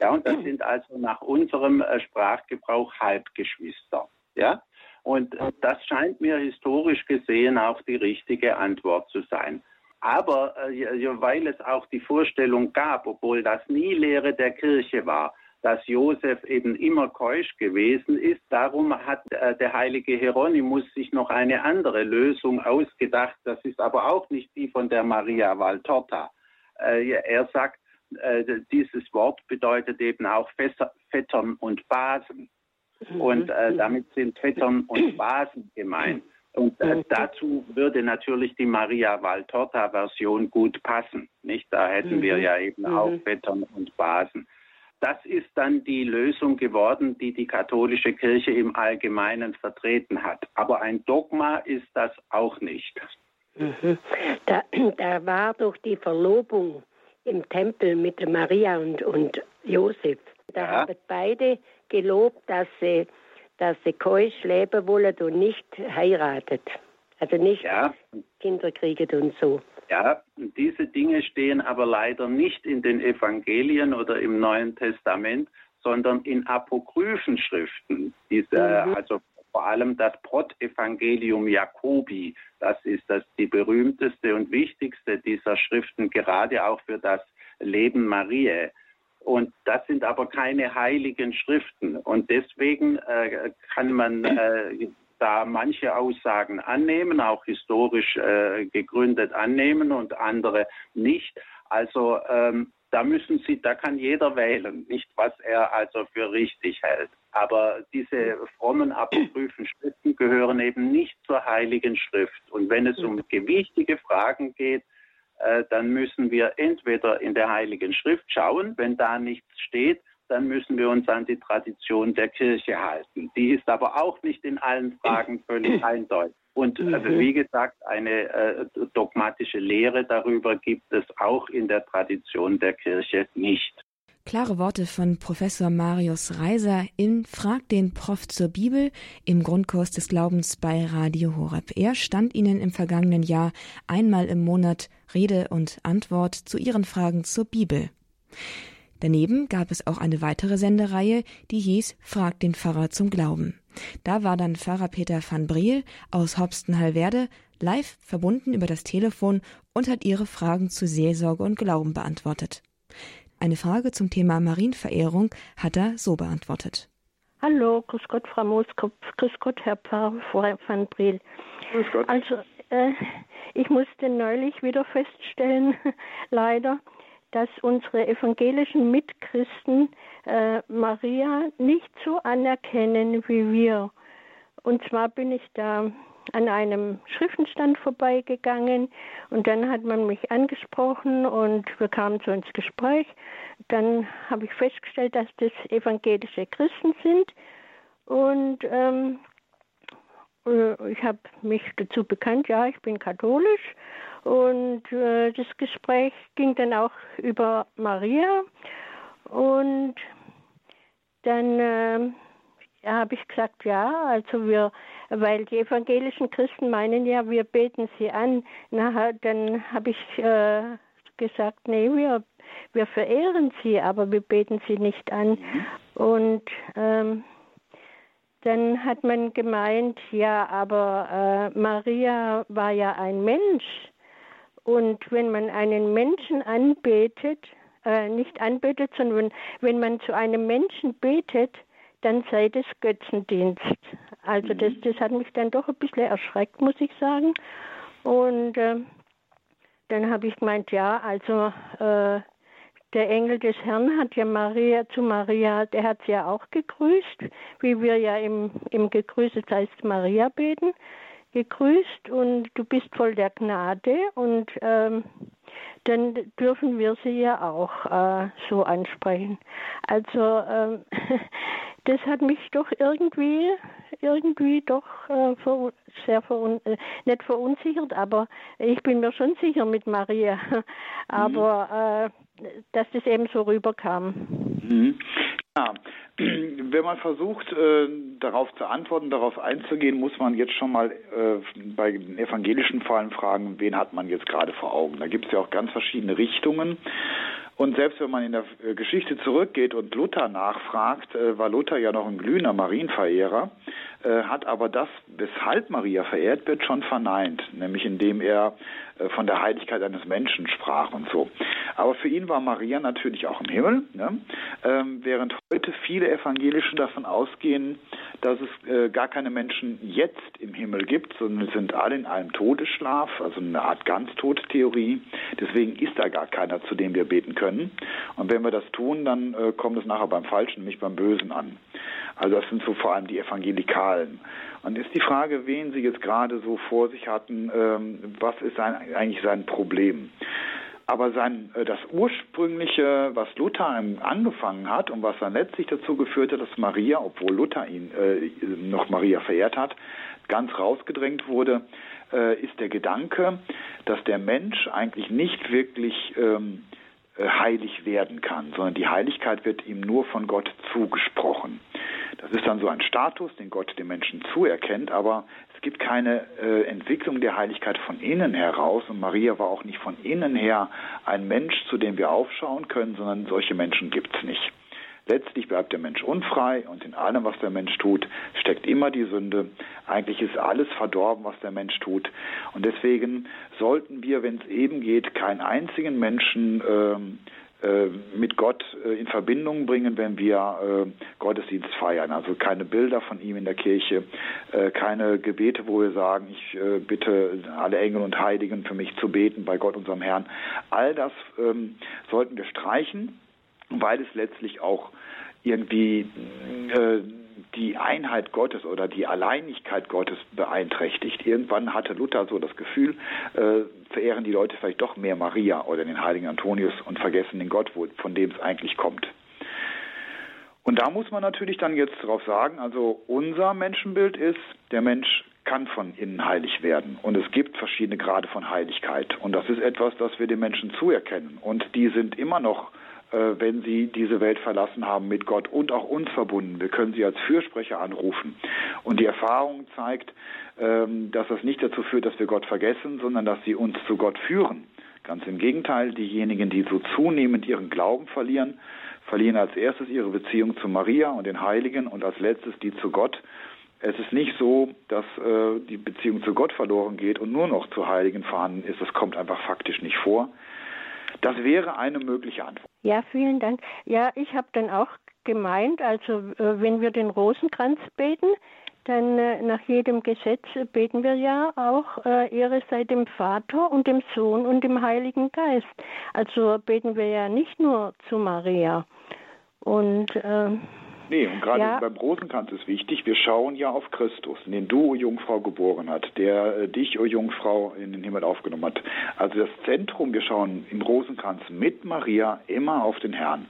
Ja, und das sind also nach unserem äh, Sprachgebrauch Halbgeschwister. Ja, und äh, das scheint mir historisch gesehen auch die richtige Antwort zu sein. Aber äh, weil es auch die Vorstellung gab, obwohl das nie Lehre der Kirche war, dass Josef eben immer keusch gewesen ist. Darum hat äh, der heilige Hieronymus sich noch eine andere Lösung ausgedacht. Das ist aber auch nicht die von der Maria Valtorta. Äh, er sagt, äh, dieses Wort bedeutet eben auch Fässer, Vettern und Basen. Mhm. Und äh, damit sind Vettern und Basen gemeint. Und äh, mhm. dazu würde natürlich die Maria Valtorta-Version gut passen. Nicht? Da hätten mhm. wir ja eben mhm. auch Vettern und Basen. Das ist dann die Lösung geworden, die die katholische Kirche im Allgemeinen vertreten hat. Aber ein Dogma ist das auch nicht. Mhm. Da, da, war doch die Verlobung im Tempel mit Maria und, und Josef. Da ja. haben beide gelobt, dass sie dass sie keusch leben wollen und nicht heiratet. Also nicht ja. Kinder kriegen und so. Ja, diese Dinge stehen aber leider nicht in den Evangelien oder im Neuen Testament, sondern in apokryphen Schriften. Diese, mhm. Also vor allem das Protevangelium Jacobi, das ist das die berühmteste und wichtigste dieser Schriften, gerade auch für das Leben Mariä. Und das sind aber keine heiligen Schriften. Und deswegen äh, kann man äh, da manche Aussagen annehmen, auch historisch äh, gegründet annehmen und andere nicht. Also ähm, da müssen Sie, da kann jeder wählen, nicht was er also für richtig hält. Aber diese frommen apokryphen Schriften gehören eben nicht zur heiligen Schrift. Und wenn es um gewichtige Fragen geht, äh, dann müssen wir entweder in der Heiligen Schrift schauen, wenn da nichts steht, dann müssen wir uns an die Tradition der Kirche halten. Die ist aber auch nicht in allen Fragen völlig eindeutig. Und also wie gesagt, eine äh, dogmatische Lehre darüber gibt es auch in der Tradition der Kirche nicht. Klare Worte von Professor Marius Reiser in Frag den Prof zur Bibel im Grundkurs des Glaubens bei Radio Horeb. Er stand Ihnen im vergangenen Jahr einmal im Monat Rede und Antwort zu Ihren Fragen zur Bibel. Daneben gab es auch eine weitere Sendereihe, die hieß Frag den Pfarrer zum Glauben. Da war dann Pfarrer Peter van Briel aus Hopsten-Hallwerde live verbunden über das Telefon und hat Ihre Fragen zu Seelsorge und Glauben beantwortet. Eine Frage zum Thema Marienverehrung hat er so beantwortet. Hallo, grüß Gott, Frau Mooskopf, grüß Gott, Herr Pfarrer van Briel. Grüß Gott. Also, äh, ich musste neulich wieder feststellen, leider, dass unsere evangelischen Mitchristen äh, Maria nicht so anerkennen wie wir. Und zwar bin ich da an einem Schriftenstand vorbeigegangen. Und dann hat man mich angesprochen und wir kamen so ins Gespräch. Dann habe ich festgestellt, dass das evangelische Christen sind. Und ähm, äh, ich habe mich dazu bekannt, ja, ich bin katholisch. Und äh, das Gespräch ging dann auch über Maria. Und dann äh, habe ich gesagt, ja, also wir, weil die evangelischen Christen meinen ja, wir beten sie an. Na, dann habe ich äh, gesagt, nee, wir, wir verehren sie, aber wir beten sie nicht an. Mhm. Und ähm, dann hat man gemeint, ja, aber äh, Maria war ja ein Mensch. Und wenn man einen Menschen anbetet, äh, nicht anbetet, sondern wenn man zu einem Menschen betet, dann sei das Götzendienst. Also das, mhm. das hat mich dann doch ein bisschen erschreckt, muss ich sagen. Und äh, dann habe ich gemeint, ja, also äh, der Engel des Herrn hat ja Maria zu Maria, der hat sie ja auch gegrüßt, wie wir ja im, im Gegrüßet heißt Maria beten, gegrüßt und du bist voll der Gnade und ähm, dann dürfen wir sie ja auch äh, so ansprechen. Also ähm, das hat mich doch irgendwie, irgendwie doch äh, ver, sehr verun, äh, nicht verunsichert, aber ich bin mir schon sicher mit Maria, aber mhm. äh, dass das eben so rüberkam. Mhm. Ja, wenn man versucht, äh, darauf zu antworten, darauf einzugehen, muss man jetzt schon mal äh, bei den evangelischen Fallen fragen, wen hat man jetzt gerade vor Augen. Da gibt es ja auch ganz verschiedene Richtungen. Und selbst wenn man in der äh, Geschichte zurückgeht und Luther nachfragt, äh, war Luther ja noch ein glühender Marienverehrer, hat aber das, weshalb Maria verehrt wird, schon verneint, nämlich indem er von der Heiligkeit eines Menschen sprach und so. Aber für ihn war Maria natürlich auch im Himmel, ne? ähm, während heute viele Evangelische davon ausgehen, dass es äh, gar keine Menschen jetzt im Himmel gibt, sondern sind alle in einem Todesschlaf, also eine Art Ganztodtheorie. Deswegen ist da gar keiner, zu dem wir beten können. Und wenn wir das tun, dann äh, kommt es nachher beim Falschen, nämlich beim Bösen an. Also das sind so vor allem die Evangelikalen. Und ist die Frage, wen Sie jetzt gerade so vor sich hatten, ähm, was ist sein, eigentlich sein Problem? Aber sein, äh, das ursprüngliche, was Luther angefangen hat und was dann letztlich dazu geführt hat, dass Maria, obwohl Luther ihn äh, noch Maria verehrt hat, ganz rausgedrängt wurde, äh, ist der Gedanke, dass der Mensch eigentlich nicht wirklich ähm, äh, heilig werden kann, sondern die Heiligkeit wird ihm nur von Gott zugesprochen. Das ist dann so ein Status, den Gott dem Menschen zuerkennt, aber es gibt keine äh, Entwicklung der Heiligkeit von innen heraus und Maria war auch nicht von innen her ein Mensch, zu dem wir aufschauen können, sondern solche Menschen gibt es nicht. Letztlich bleibt der Mensch unfrei und in allem, was der Mensch tut, steckt immer die Sünde. Eigentlich ist alles verdorben, was der Mensch tut. Und deswegen sollten wir, wenn es eben geht, keinen einzigen Menschen ähm, äh, mit Gott äh, in Verbindung bringen, wenn wir äh, Gottesdienst feiern. Also keine Bilder von ihm in der Kirche, keine Gebete, wo wir sagen, ich bitte alle Engel und Heiligen für mich zu beten bei Gott, unserem Herrn. All das ähm, sollten wir streichen, weil es letztlich auch irgendwie die Einheit Gottes oder die Alleinigkeit Gottes beeinträchtigt. Irgendwann hatte Luther so das Gefühl, äh, verehren die Leute vielleicht doch mehr Maria oder den heiligen Antonius und vergessen den Gott, von dem es eigentlich kommt. Und da muss man natürlich dann jetzt darauf sagen, also unser Menschenbild ist, der Mensch kann von innen heilig werden. Und es gibt verschiedene Grade von Heiligkeit. Und das ist etwas, das wir den Menschen zuerkennen. Und die sind immer noch äh, wenn sie diese Welt verlassen haben, mit Gott und auch uns verbunden. Wir können sie als Fürsprecher anrufen. Und die Erfahrung zeigt, ähm, dass das nicht dazu führt, dass wir Gott vergessen, sondern dass sie uns zu Gott führen. Ganz im Gegenteil, diejenigen, die so zunehmend ihren Glauben verlieren, verlieren als erstes ihre Beziehung zu Maria und den Heiligen und als letztes die zu Gott. Es ist nicht so, dass äh, die Beziehung zu Gott verloren geht und nur noch zu Heiligen vorhanden ist. Das kommt einfach faktisch nicht vor. Das wäre eine mögliche Antwort. Ja, vielen Dank. Ja, ich habe dann auch gemeint, also äh, wenn wir den Rosenkranz beten, denn äh, nach jedem Gesetz beten wir ja auch, äh, Ehre sei dem Vater und dem Sohn und dem Heiligen Geist. Also beten wir ja nicht nur zu Maria. Und äh, Nee, und gerade Ja. beim Rosenkranz ist wichtig, wir schauen ja auf Christus, den du, o Jungfrau, geboren hat, der äh, dich, o Jungfrau, in den Himmel aufgenommen hat. Also das Zentrum, wir schauen im Rosenkranz mit Maria immer auf den Herrn.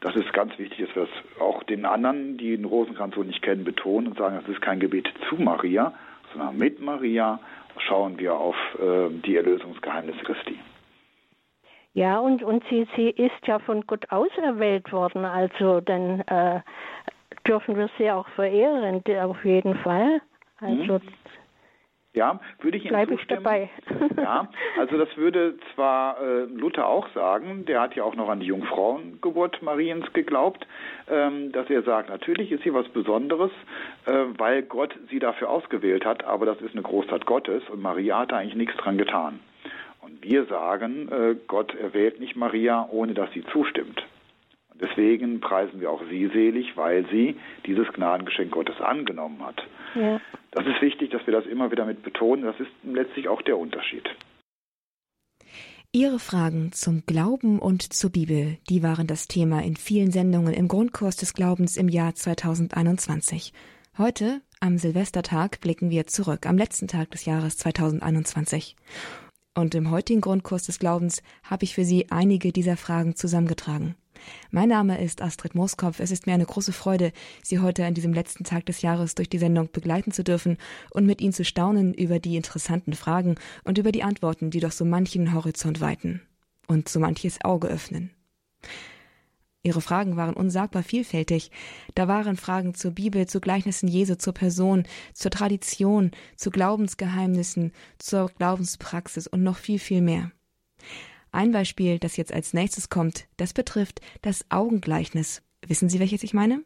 Das ist ganz wichtig, dass wir das auch den anderen, die den Rosenkranz so nicht kennen, betonen und sagen, das ist kein Gebet zu Maria, sondern mit Maria schauen wir auf äh, die Erlösungsgeheimnisse Christi. Ja, und, und sie, sie ist ja von Gott auserwählt worden, also dann äh, dürfen wir sie auch verehren, auf jeden Fall. Also Ja, würde ich Ihnen bleibe ich dabei. Ja, also das würde zwar äh, Luther auch sagen, der hat ja auch noch an die Jungfrauengeburt Mariens geglaubt, ähm, dass er sagt, natürlich ist sie was Besonderes, äh, weil Gott sie dafür ausgewählt hat, aber das ist eine Großtat Gottes und Maria hat da eigentlich nichts dran getan. Wir sagen, äh, Gott erwählt nicht Maria, ohne dass sie zustimmt. Deswegen preisen wir auch sie selig, weil sie dieses Gnadengeschenk Gottes angenommen hat. ja. Das ist wichtig, dass wir das immer wieder mit betonen. Das ist letztlich auch der Unterschied. Ihre Fragen zum Glauben und zur Bibel, die waren das Thema in vielen Sendungen im Grundkurs des Glaubens im Jahr 2021. Heute, am Silvestertag, blicken wir zurück, am letzten Tag des Jahres 2021. Und im heutigen Grundkurs des Glaubens habe ich für Sie einige dieser Fragen zusammengetragen. Mein Name ist Astrid Mooskopf. Es ist mir eine große Freude, Sie heute an diesem letzten Tag des Jahres durch die Sendung begleiten zu dürfen und mit Ihnen zu staunen über die interessanten Fragen und über die Antworten, die doch so manchen Horizont weiten und so manches Auge öffnen. Ihre Fragen waren unsagbar vielfältig. Da waren Fragen zur Bibel, zu Gleichnissen Jesu, zur Person, zur Tradition, zu Glaubensgeheimnissen, zur Glaubenspraxis und noch viel, viel mehr. Ein Beispiel, das jetzt als nächstes kommt, das betrifft das Augengleichnis. Wissen Sie, welches ich meine?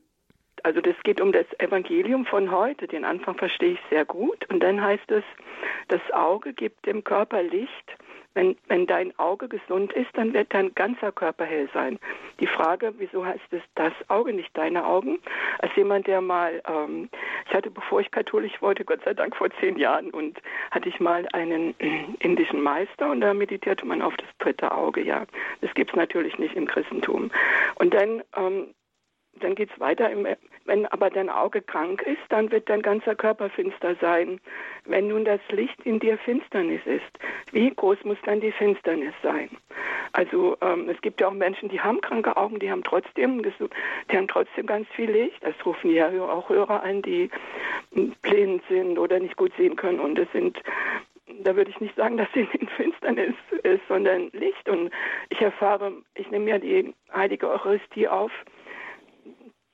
Also das geht um das Evangelium von heute. Den Anfang verstehe ich sehr gut. Und dann heißt es, das Auge gibt dem Körper Licht. Wenn, wenn dein Auge gesund ist, dann wird dein ganzer Körper hell sein. Die Frage, wieso heißt es das Auge, nicht deine Augen? Als jemand, der mal, ähm, ich hatte, bevor ich katholisch wurde, Gott sei Dank vor zehn Jahren, und hatte ich mal einen äh, indischen Meister und da meditierte man auf das dritte Auge, ja. Das gibt es natürlich nicht im Christentum. Und dann ähm, dann geht es weiter. Im, wenn aber dein Auge krank ist, dann wird dein ganzer Körper finster sein. Wenn nun das Licht in dir Finsternis ist, wie groß muss dann die Finsternis sein? Also ähm, es gibt ja auch Menschen, die haben kranke Augen, die haben trotzdem, die haben trotzdem ganz viel Licht. Das rufen ja auch Hörer an, die blind sind oder nicht gut sehen können. Und das sind da würde ich nicht sagen, dass sie in Finsternis ist, sondern Licht. Und ich erfahre, ich nehme ja die heilige Eucharistie auf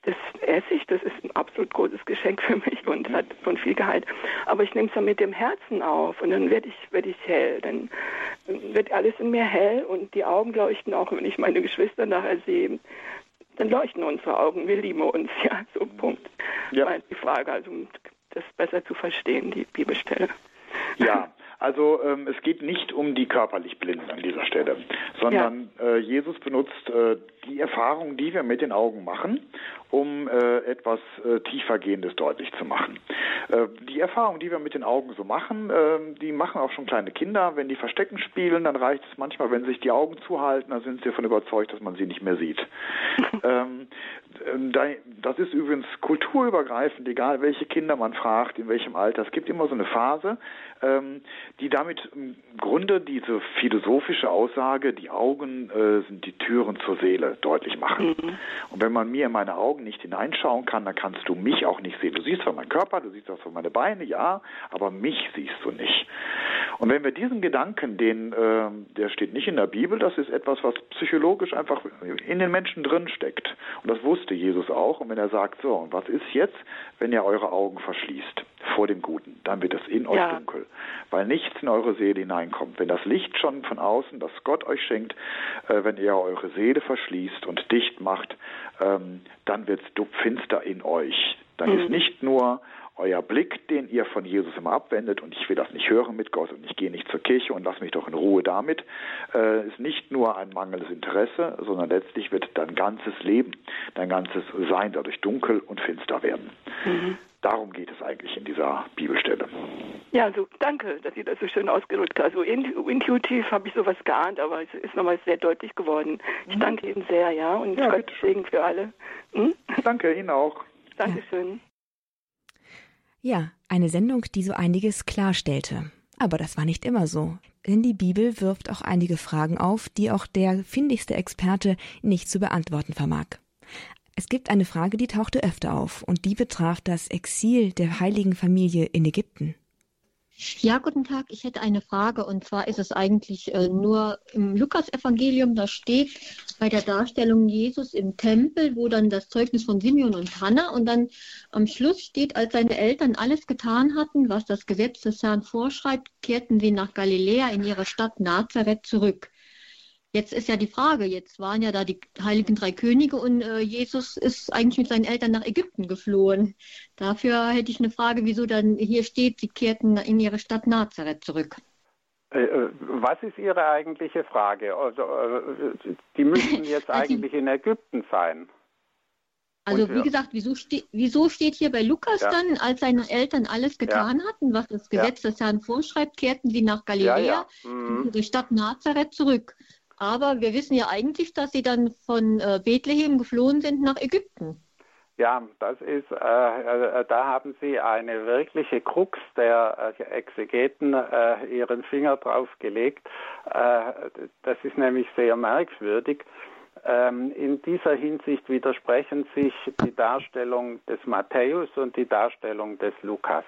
das esse ich, das ist ein absolut großes Geschenk für mich und hat schon viel Gehalt. Aber ich nehme es dann mit dem Herzen auf und dann werde ich, werde ich hell. Dann wird alles in mir hell und die Augen leuchten auch, wenn ich meine Geschwister nachher sehe. Dann leuchten unsere Augen, wir lieben uns, ja, so Punkt. Ja. War die Frage, also um das besser zu verstehen, die Bibelstelle. Ja, also ähm, es geht nicht um die körperlich Blinden an dieser Stelle, sondern äh, Jesus benutzt äh, die Erfahrung, die wir mit den Augen machen, um äh, etwas äh, tiefergehendes deutlich zu machen. Äh, die Erfahrung, die wir mit den Augen so machen, äh, die machen auch schon kleine Kinder. Wenn die Verstecken spielen, dann reicht es manchmal, wenn sich die Augen zuhalten, dann sind sie davon überzeugt, dass man sie nicht mehr sieht. ähm, da- das ist übrigens kulturübergreifend, egal welche Kinder man fragt, in welchem Alter. Es gibt immer so eine Phase, ähm, die damit im Grunde diese philosophische Aussage, die Augen äh, sind die Türen zur Seele, deutlich machen. Und wenn man mir in meine Augen nicht hineinschauen kann, dann kannst du mich auch nicht sehen. Du siehst zwar meinen Körper, du siehst zwar meine Beine, ja, aber mich siehst du nicht. Und wenn wir diesen Gedanken, den, äh, der steht nicht in der Bibel, das ist etwas, was psychologisch einfach in den Menschen drin steckt. Und das wusste Jesus auch. Und wenn er sagt, so, und was ist jetzt, wenn ihr eure Augen verschließt vor dem Guten, dann wird es in euch Ja. dunkel, weil nichts in eure Seele hineinkommt. Wenn das Licht schon von außen, das Gott euch schenkt, äh, wenn ihr eure Seele verschließt und dicht macht, ähm, dann wird es finster in euch. Dann ist nicht nur euer Blick, den ihr von Jesus immer abwendet, und ich will das nicht hören mit Gott und ich gehe nicht zur Kirche und lass mich doch in Ruhe damit, äh, ist nicht nur ein mangelndes Interesse, sondern letztlich wird dein ganzes Leben, dein ganzes Sein dadurch dunkel und finster werden. Darum geht es eigentlich in dieser Bibelstelle. Ja, also danke, dass Sie das so schön ausgedrückt haben. Also intuitiv habe ich sowas geahnt, aber es ist nochmal sehr deutlich geworden. Ich danke Ihnen sehr, ja, und ja, Gott Segen für alle. Hm? Danke Ihnen auch. Dankeschön. Ja, eine Sendung, die so einiges klarstellte. Aber das war nicht immer so. Denn die Bibel wirft auch einige Fragen auf, die auch der findigste Experte nicht zu beantworten vermag. Es gibt eine Frage, die tauchte öfter auf, und die betraf das Exil der heiligen Familie in Ägypten. Ja, guten Tag. Ich hätte eine Frage und zwar ist es eigentlich äh, nur im Lukasevangelium, da steht bei der Darstellung Jesus im Tempel, wo dann das Zeugnis von Simeon und Hannah und dann am Schluss steht, als seine Eltern alles getan hatten, was das Gesetz des Herrn vorschreibt, kehrten sie nach Galiläa in ihre Stadt Nazareth zurück. Jetzt ist ja die Frage, jetzt waren ja da die heiligen drei Könige und äh, Jesus ist eigentlich mit seinen Eltern nach Ägypten geflohen. Dafür hätte ich eine Frage, wieso dann hier steht, sie kehrten in ihre Stadt Nazareth zurück. Äh, äh, was ist Ihre eigentliche Frage? Also, äh, die müssen jetzt also, eigentlich in Ägypten sein. Also wie ja. gesagt, wieso, ste wieso, steht hier bei Lukas ja. dann, als seine Eltern alles getan ja. hatten, was das Gesetz des Herrn vorschreibt, kehrten sie nach Galiläa, mhm. in die Stadt Nazareth zurück. Aber wir wissen ja eigentlich, dass sie dann von äh, Bethlehem geflohen sind nach Ägypten. Ja, das ist, äh, äh, da haben Sie eine wirkliche Krux der äh, Exegeten ihren Finger drauf gelegt. Das ist nämlich sehr merkwürdig. Ähm, in dieser Hinsicht widersprechen sich die Darstellung des Matthäus und die Darstellung des Lukas.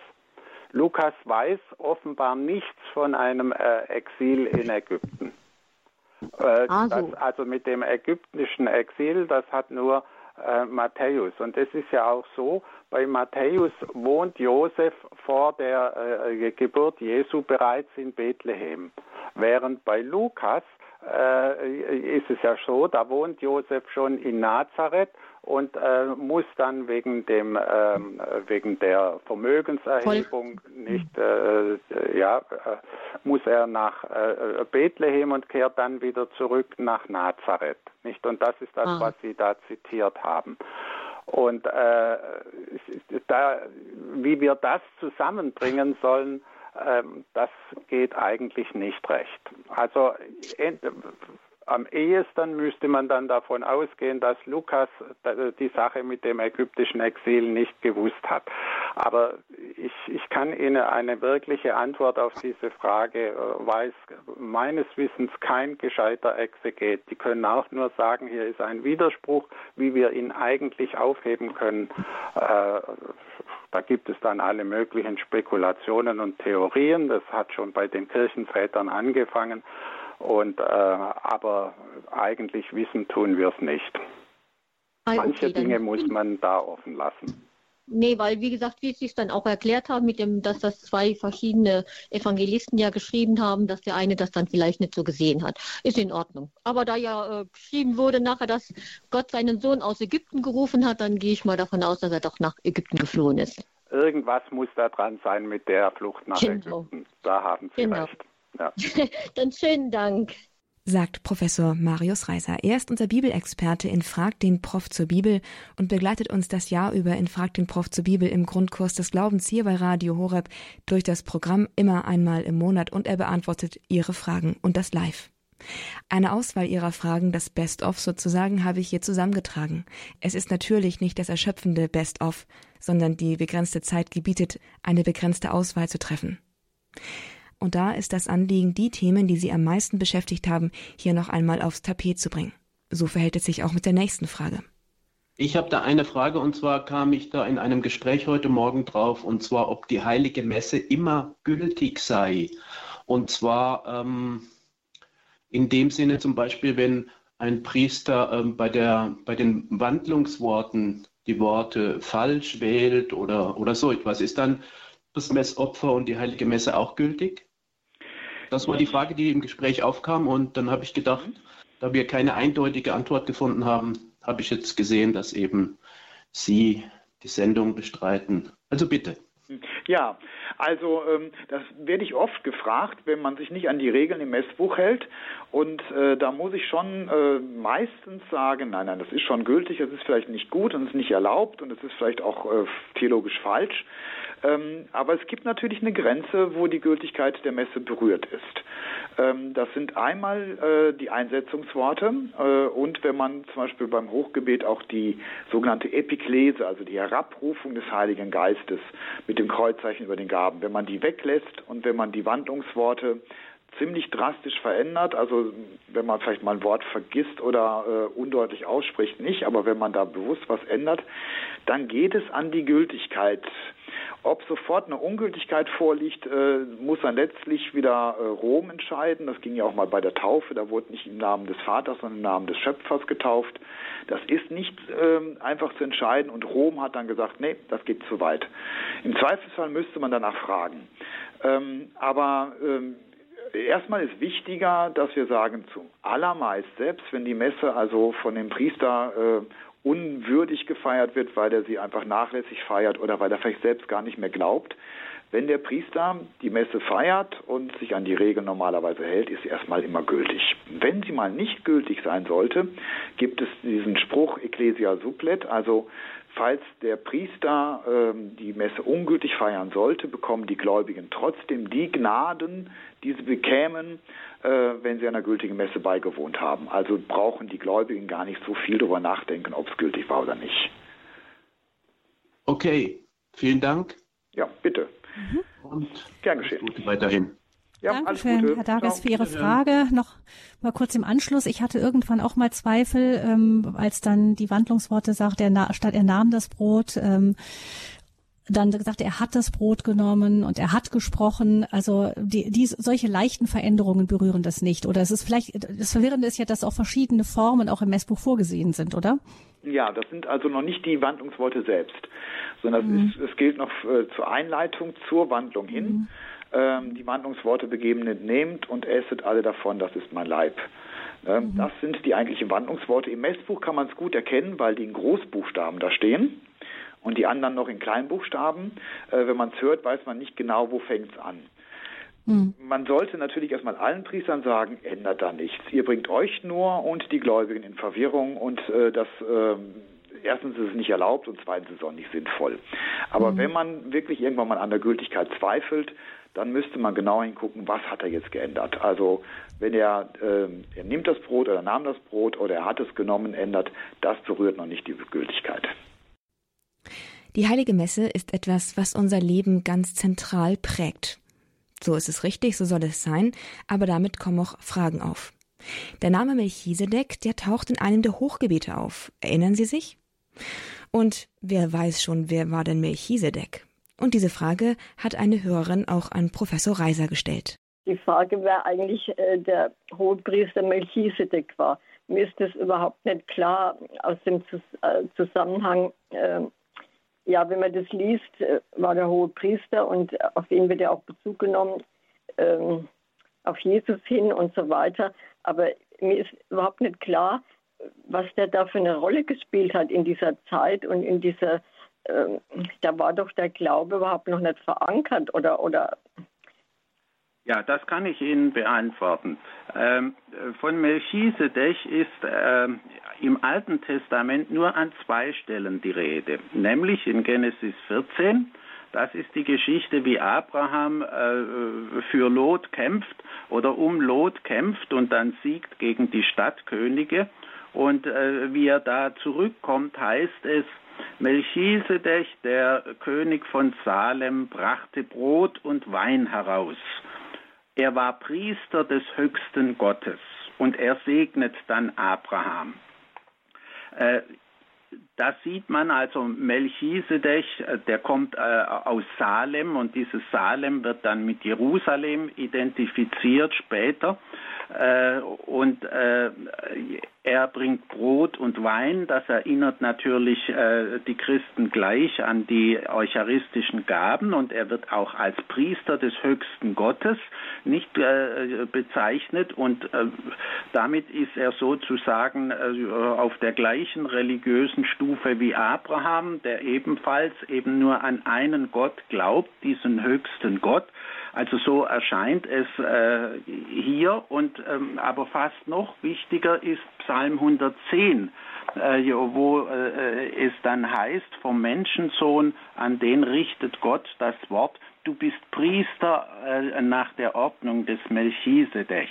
Lukas weiß offenbar nichts von einem Exil in Ägypten. Äh, also. Das, also mit dem ägyptischen Exil, das hat nur äh, Matthäus. Und es ist ja auch so, bei Matthäus wohnt Josef vor der äh, Geburt Jesu bereits in Bethlehem. Während bei Lukas äh, ist es ja so, da wohnt Josef schon in Nazareth und äh, muss dann wegen dem ähm, wegen der Vermögenserhebung Voll. nicht äh, äh, ja äh, muss er nach äh, Bethlehem und kehrt dann wieder zurück nach Nazareth nicht und das ist das ah. was Sie da zitiert haben und äh, da wie wir das zusammenbringen sollen ähm, das geht eigentlich nicht recht. Also am ehesten müsste man dann davon ausgehen, dass Lukas die Sache mit dem ägyptischen Exil nicht gewusst hat. Aber ich, ich kann Ihnen eine wirkliche Antwort auf diese Frage, äh, weiß meines Wissens kein gescheiter Exeget. Die können auch nur sagen, hier ist ein Widerspruch, wie wir ihn eigentlich aufheben können. Äh, da gibt es dann alle möglichen Spekulationen und Theorien. Das hat schon bei den Kirchenvätern angefangen. Und, äh, aber eigentlich wissen tun wir es nicht. Also Manche okay, Dinge muss man da offen lassen. Nee, weil wie gesagt, wie Sie es dann auch erklärt haben, mit dem, dass das zwei verschiedene Evangelisten ja geschrieben haben, dass der eine das dann vielleicht nicht so gesehen hat, ist in Ordnung. Aber da ja äh, geschrieben wurde nachher, dass Gott seinen Sohn aus Ägypten gerufen hat, dann gehe ich mal davon aus, dass er doch nach Ägypten geflohen ist. Irgendwas muss da dran sein mit der Flucht nach genau. Ägypten. Da haben Sie genau. recht. Ja. Dann schönen Dank. Sagt Professor Marius Reiser. Er ist unser Bibelexperte in Frag den Prof zur Bibel und begleitet uns das Jahr über in Frag den Prof zur Bibel im Grundkurs des Glaubens hier bei Radio Horeb durch das Programm immer einmal im Monat und er beantwortet Ihre Fragen und das live. Eine Auswahl Ihrer Fragen, das Best-of sozusagen, habe ich hier zusammengetragen. Es ist natürlich nicht das erschöpfende Best-of, sondern die begrenzte Zeit gebietet, eine begrenzte Auswahl zu treffen. Und da ist das Anliegen, die Themen, die Sie am meisten beschäftigt haben, hier noch einmal aufs Tapet zu bringen. So verhält es sich auch mit der nächsten Frage. Ich habe da eine Frage und zwar kam ich da in einem Gespräch heute Morgen drauf und zwar, ob die heilige Messe immer gültig sei. Und zwar ähm, in dem Sinne zum Beispiel, wenn ein Priester ähm, bei, der, bei den Wandlungsworten die Worte falsch wählt oder, oder so etwas, ist dann das Messopfer und die heilige Messe auch gültig? Das war die Frage, die im Gespräch aufkam und dann habe ich gedacht, da wir keine eindeutige Antwort gefunden haben, habe ich jetzt gesehen, dass eben Sie die Sendung bestreiten. Also bitte. Ja, also ähm, das werde ich oft gefragt, wenn man sich nicht an die Regeln im Messbuch hält. Und äh, da muss ich schon äh, meistens sagen, nein, nein, das ist schon gültig, es ist vielleicht nicht gut und es ist nicht erlaubt und es ist vielleicht auch äh, theologisch falsch. Ähm, aber es gibt natürlich eine Grenze, wo die Gültigkeit der Messe berührt ist. Ähm, das sind einmal äh, die Einsetzungsworte äh, und wenn man zum Beispiel beim Hochgebet auch die sogenannte Epiklese, also die Herabrufung des Heiligen Geistes mit dem Kreuzzeichen über den Gaben, wenn man die weglässt und wenn man die Wandlungsworte ziemlich drastisch verändert. Also wenn man vielleicht mal ein Wort vergisst oder äh, undeutlich ausspricht, nicht, aber wenn man da bewusst was ändert, dann geht es an die Gültigkeit ob sofort eine Ungültigkeit vorliegt, äh, muss dann letztlich wieder äh, Rom entscheiden. Das ging ja auch mal bei der Taufe. Da wurde nicht im Namen des Vaters, sondern im Namen des Schöpfers getauft. Das ist nicht ähm, einfach zu entscheiden. Und Rom hat dann gesagt, nee, das geht zu weit. Im Zweifelsfall müsste man danach fragen. Ähm, aber ähm, erstmal ist wichtiger, dass wir sagen, zum allermeist, selbst wenn die Messe also von dem Priester äh, unwürdig gefeiert wird, weil er sie einfach nachlässig feiert oder weil er vielleicht selbst gar nicht mehr glaubt. Wenn der Priester die Messe feiert und sich an die Regeln normalerweise hält, ist sie erstmal immer gültig. Wenn sie mal nicht gültig sein sollte, gibt es diesen Spruch Ecclesia supplet, also falls der Priester ähm, die Messe ungültig feiern sollte, bekommen die Gläubigen trotzdem die Gnaden, die sie bekämen, äh, wenn sie einer gültigen Messe beigewohnt haben. Also brauchen die Gläubigen gar nicht so viel darüber nachdenken, ob es gültig war oder nicht. Okay, vielen Dank. Ja, bitte. Mhm. Und gern geschehen. Gute weiterhin. Ja, Dankeschön, Herr Dages, für Ihre Frage. Noch mal kurz im Anschluss. Ich hatte irgendwann auch mal Zweifel, ähm, als dann die Wandlungsworte sagt, er, statt er nahm das Brot, ähm, dann gesagt, er hat das Brot genommen und er hat gesprochen. Also die, die solche leichten Veränderungen berühren das nicht. Oder es ist vielleicht das Verwirrende ist ja, dass auch verschiedene Formen auch im Messbuch vorgesehen sind, oder? Ja, das sind also noch nicht die Wandlungsworte selbst, sondern mhm. es, es, gilt noch äh, zur Einleitung zur Wandlung hin. Mhm. Ähm, die Wandlungsworte begeben nehmt und esset alle davon, das ist mein Leib. Ähm, mhm. Das sind die eigentlichen Wandlungsworte. Im Messbuch kann man es gut erkennen, weil die in Großbuchstaben da stehen und die anderen noch in Kleinbuchstaben. Äh, wenn man es hört, weiß man nicht genau, wo fängt es an. Mhm. Man sollte natürlich erstmal allen Priestern sagen, ändert da nichts. Ihr bringt euch nur und die Gläubigen in Verwirrung und äh, das äh, erstens ist es nicht erlaubt und zweitens ist es auch nicht sinnvoll. Aber mhm. wenn man wirklich irgendwann mal an der Gültigkeit zweifelt, dann müsste man genau hingucken, was hat er jetzt geändert. Also wenn er, äh, er nimmt das Brot oder nahm das Brot oder er hat es genommen, ändert, das berührt noch nicht die Gültigkeit. Die heilige Messe ist etwas, was unser Leben ganz zentral prägt. So ist es richtig, so soll es sein, aber damit kommen auch Fragen auf. Der Name Melchisedek, der taucht in einem der Hochgebete auf. Erinnern Sie sich? Und wer weiß schon, wer war denn Melchisedek? Und diese Frage hat eine Hörerin auch an Professor Reiser gestellt. Die Frage, wer eigentlich äh, der Hohepriester Melchisedek war. Mir ist das überhaupt nicht klar aus dem äh, Zusammenhang äh, ja, wenn man das liest, äh, war der hohe Priester und auf ihn wird ja auch Bezug genommen, ähm, auf Jesus hin und so weiter. Aber mir ist überhaupt nicht klar, was der da für eine Rolle gespielt hat in dieser Zeit und in dieser, ähm, da war doch der Glaube überhaupt noch nicht verankert oder, oder ja, das kann ich Ihnen beantworten. Ähm, von Melchisedech ist ähm, im Alten Testament nur an zwei Stellen die Rede, nämlich in Genesis 14. Das ist die Geschichte, wie Abraham äh, für Lot kämpft oder um Lot kämpft und dann siegt gegen die Stadtkönige. Und äh, wie er da zurückkommt, heißt es, Melchisedech, der König von Salem, brachte Brot und Wein heraus. Er war Priester des höchsten Gottes und er segnet dann Abraham. Äh, da sieht man also Melchisedech, äh, der kommt äh, aus Salem und dieses Salem wird dann mit Jerusalem identifiziert später. Und er bringt Brot und Wein. Das erinnert natürlich äh, die Christen gleich an die eucharistischen Gaben und er wird auch als Priester des höchsten Gottes nicht äh, bezeichnet und äh, damit ist er sozusagen auf der gleichen religiösen Stufe wie Abraham, der ebenfalls eben nur an einen Gott glaubt, diesen höchsten Gott. Also so erscheint es äh, hier und ähm, aber fast noch wichtiger ist Psalm 110, äh, wo äh, es dann heißt vom Menschensohn, an den richtet Gott das Wort, du bist Priester äh, nach der Ordnung des Melchisedech.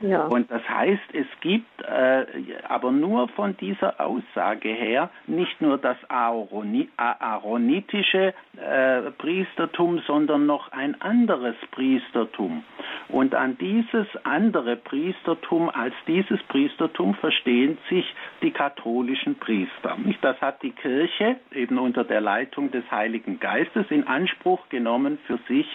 Ja. Und das heißt, es gibt äh, aber nur von dieser Aussage her nicht nur das Aaroni aaronitische äh, Priestertum, sondern noch ein anderes Priestertum. Und an dieses andere Priestertum, als dieses Priestertum verstehen sich die katholischen Priester. Das hat die Kirche eben unter der Leitung des Heiligen Geistes in Anspruch genommen für sich.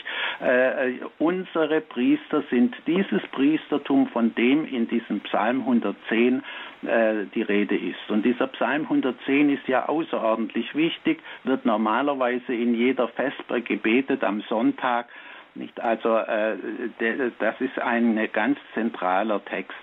Äh, unsere Priester sind dieses Priestertum von dem in diesem Psalm 110 äh, die Rede ist. Und dieser Psalm 110 ist ja außerordentlich wichtig, wird normalerweise in jeder Vesper gebetet am Sonntag. Nicht? Also äh, das ist ein ganz zentraler Text.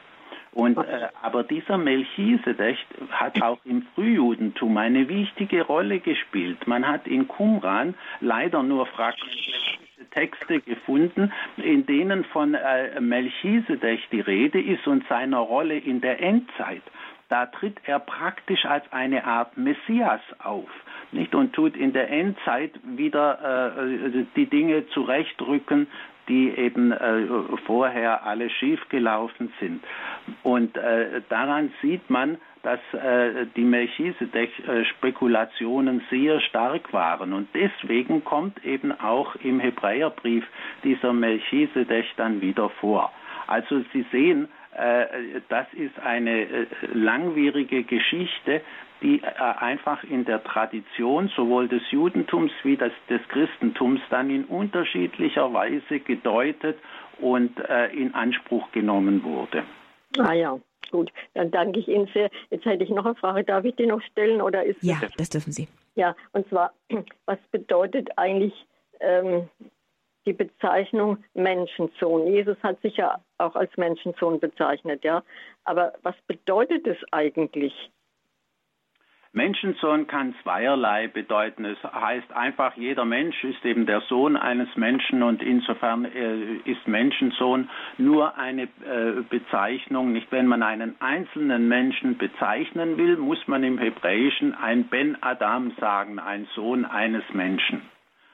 Und, äh, aber dieser Melchisedech hat auch im Frühjudentum eine wichtige Rolle gespielt. Man hat in Qumran leider nur fragmentierte Texte gefunden, in denen von äh, Melchisedech die Rede ist und seiner Rolle in der Endzeit. Da tritt er praktisch als eine Art Messias auf nicht und tut in der Endzeit wieder äh, die Dinge zurechtrücken, die eben äh, vorher alle schiefgelaufen sind. Und äh, daran sieht man, dass äh, die Melchisedech-Spekulationen sehr stark waren. Und deswegen kommt eben auch im Hebräerbrief dieser Melchisedech dann wieder vor. Also Sie sehen, äh, das ist eine äh, langwierige Geschichte, die äh, einfach in der Tradition sowohl des Judentums wie des, des Christentums dann in unterschiedlicher Weise gedeutet und äh, in Anspruch genommen wurde. Ah ja, gut. Dann danke ich Ihnen sehr. Jetzt hätte ich noch eine Frage. Darf ich die noch stellen? Oder ist ja, das, das dürfen Sie. Ja, und zwar, was bedeutet eigentlich ähm, die Bezeichnung Menschensohn? Jesus hat sich ja auch als Menschensohn bezeichnet, ja. Aber was bedeutet es eigentlich? Menschensohn kann zweierlei bedeuten. Es heißt einfach, jeder Mensch ist eben der Sohn eines Menschen und insofern äh, ist Menschensohn nur eine äh, Bezeichnung. Nicht wenn man einen einzelnen Menschen bezeichnen will, muss man im Hebräischen ein Ben Adam sagen, ein Sohn eines Menschen.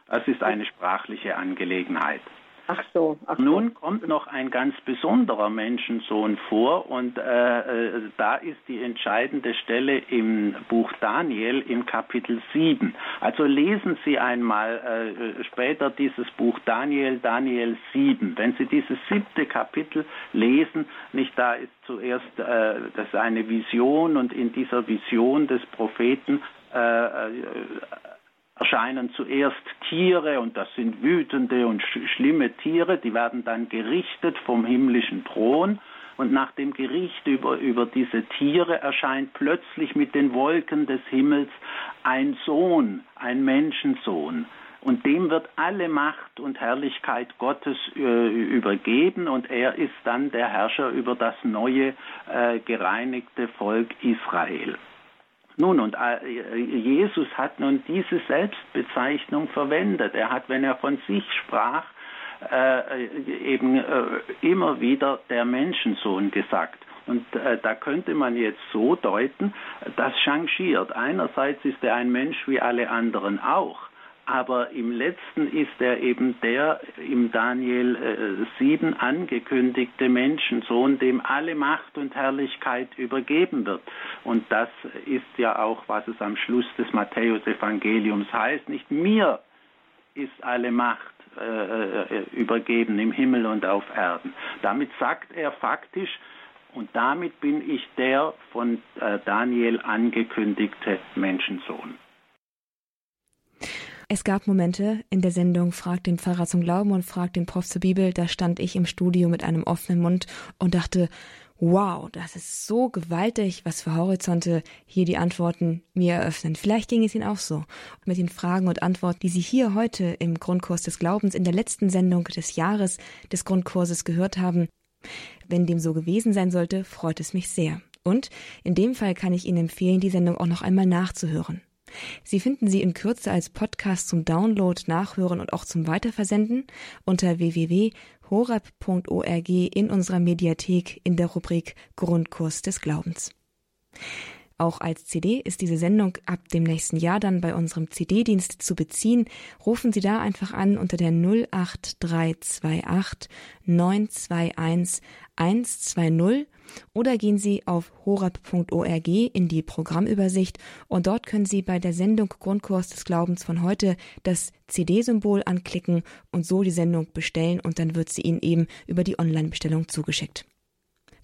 Das ist eine sprachliche Angelegenheit. Ach so, ach so. Nun kommt noch ein ganz besonderer Menschensohn vor und äh, äh, da ist die entscheidende Stelle im Buch Daniel im Kapitel 7. Also lesen Sie einmal äh, später dieses Buch Daniel, Daniel 7. Wenn Sie dieses siebte Kapitel lesen, nicht da ist zuerst äh, das eine Vision und in dieser Vision des Propheten äh, äh erscheinen zuerst Tiere und das sind wütende und sch schlimme Tiere, die werden dann gerichtet vom himmlischen Thron und nach dem Gericht über, über diese Tiere erscheint plötzlich mit den Wolken des Himmels ein Sohn, ein Menschensohn. Und dem wird alle Macht und Herrlichkeit Gottes äh, übergeben und er ist dann der Herrscher über das neue, äh, gereinigte Volk Israel. Nun, und äh, Jesus hat nun diese Selbstbezeichnung verwendet. Er hat, wenn er von sich sprach, äh, eben äh, immer wieder der Menschensohn gesagt. Und äh, da könnte man jetzt so deuten, das changiert. Einerseits ist er ein Mensch wie alle anderen auch aber im letzten ist er eben der im Daniel äh, 7 angekündigte Menschensohn, dem alle Macht und Herrlichkeit übergeben wird. Und das ist ja auch, was es am Schluss des Matthäusevangeliums heißt, nicht mir ist alle Macht äh, äh übergeben im Himmel und auf Erden. Damit sagt er faktisch, und damit bin ich der von äh, Daniel angekündigte Menschensohn. Es gab Momente in der Sendung Frag den Pfarrer zum Glauben und Frag den Prof zur Bibel, da stand ich im Studio mit einem offenen Mund und dachte, wow, das ist so gewaltig, was für Horizonte hier die Antworten mir eröffnen. Vielleicht ging es Ihnen auch so. mit den Fragen und Antworten, die Sie hier heute im Grundkurs des Glaubens in der letzten Sendung des Jahres des Grundkurses gehört haben. Wenn dem so gewesen sein sollte, freut es mich sehr. Und in dem Fall kann ich Ihnen empfehlen, die Sendung auch noch einmal nachzuhören. Sie finden sie in Kürze als Podcast zum Download, Nachhören und auch zum Weiterversenden unter www.horab.org in unserer Mediathek in der Rubrik Grundkurs des Glaubens. Auch als CD ist diese Sendung ab dem nächsten Jahr dann bei unserem CD-Dienst zu beziehen. Rufen Sie da einfach an unter der 08328 921 120 oder gehen Sie auf horab.org in die Programmübersicht und dort können Sie bei der Sendung Grundkurs des Glaubens von heute das CD-Symbol anklicken und so die Sendung bestellen und dann wird sie Ihnen eben über die Online-Bestellung zugeschickt.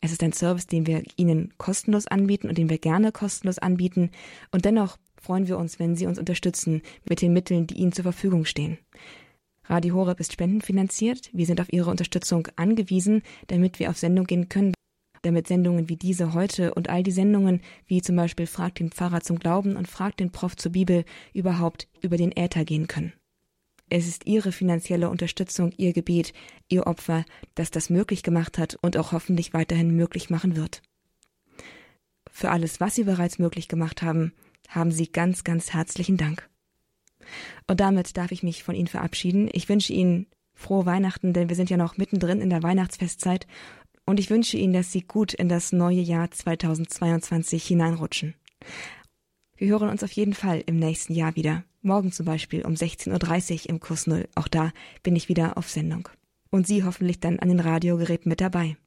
Es ist ein Service, den wir Ihnen kostenlos anbieten und den wir gerne kostenlos anbieten. Und dennoch freuen wir uns, wenn Sie uns unterstützen mit den Mitteln, die Ihnen zur Verfügung stehen. Radio Horeb ist spendenfinanziert. Wir sind auf Ihre Unterstützung angewiesen, damit wir auf Sendung gehen können, damit Sendungen wie diese heute und all die Sendungen, wie zum Beispiel Frag den Pfarrer zum Glauben und Frag den Prof zur Bibel, überhaupt über den Äther gehen können. Es ist Ihre finanzielle Unterstützung, Ihr Gebet, Ihr Opfer, das das möglich gemacht hat und auch hoffentlich weiterhin möglich machen wird. Für alles, was Sie bereits möglich gemacht haben, haben Sie ganz, ganz herzlichen Dank. Und damit darf ich mich von Ihnen verabschieden. Ich wünsche Ihnen frohe Weihnachten, denn wir sind ja noch mittendrin in der Weihnachtsfestzeit. Und ich wünsche Ihnen, dass Sie gut in das neue Jahr 2022 hineinrutschen. Wir hören uns auf jeden Fall im nächsten Jahr wieder. Morgen zum Beispiel um 16.30 Uhr im Kurs Null. Auch da bin ich wieder auf Sendung. Und Sie hoffentlich dann an den Radiogeräten mit dabei.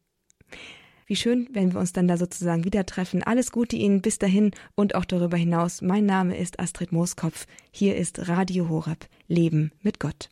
Wie schön, wenn wir uns dann da sozusagen wieder treffen. Alles Gute Ihnen bis dahin und auch darüber hinaus. Mein Name ist Astrid Mooskopf. Hier ist Radio Horeb. Leben mit Gott.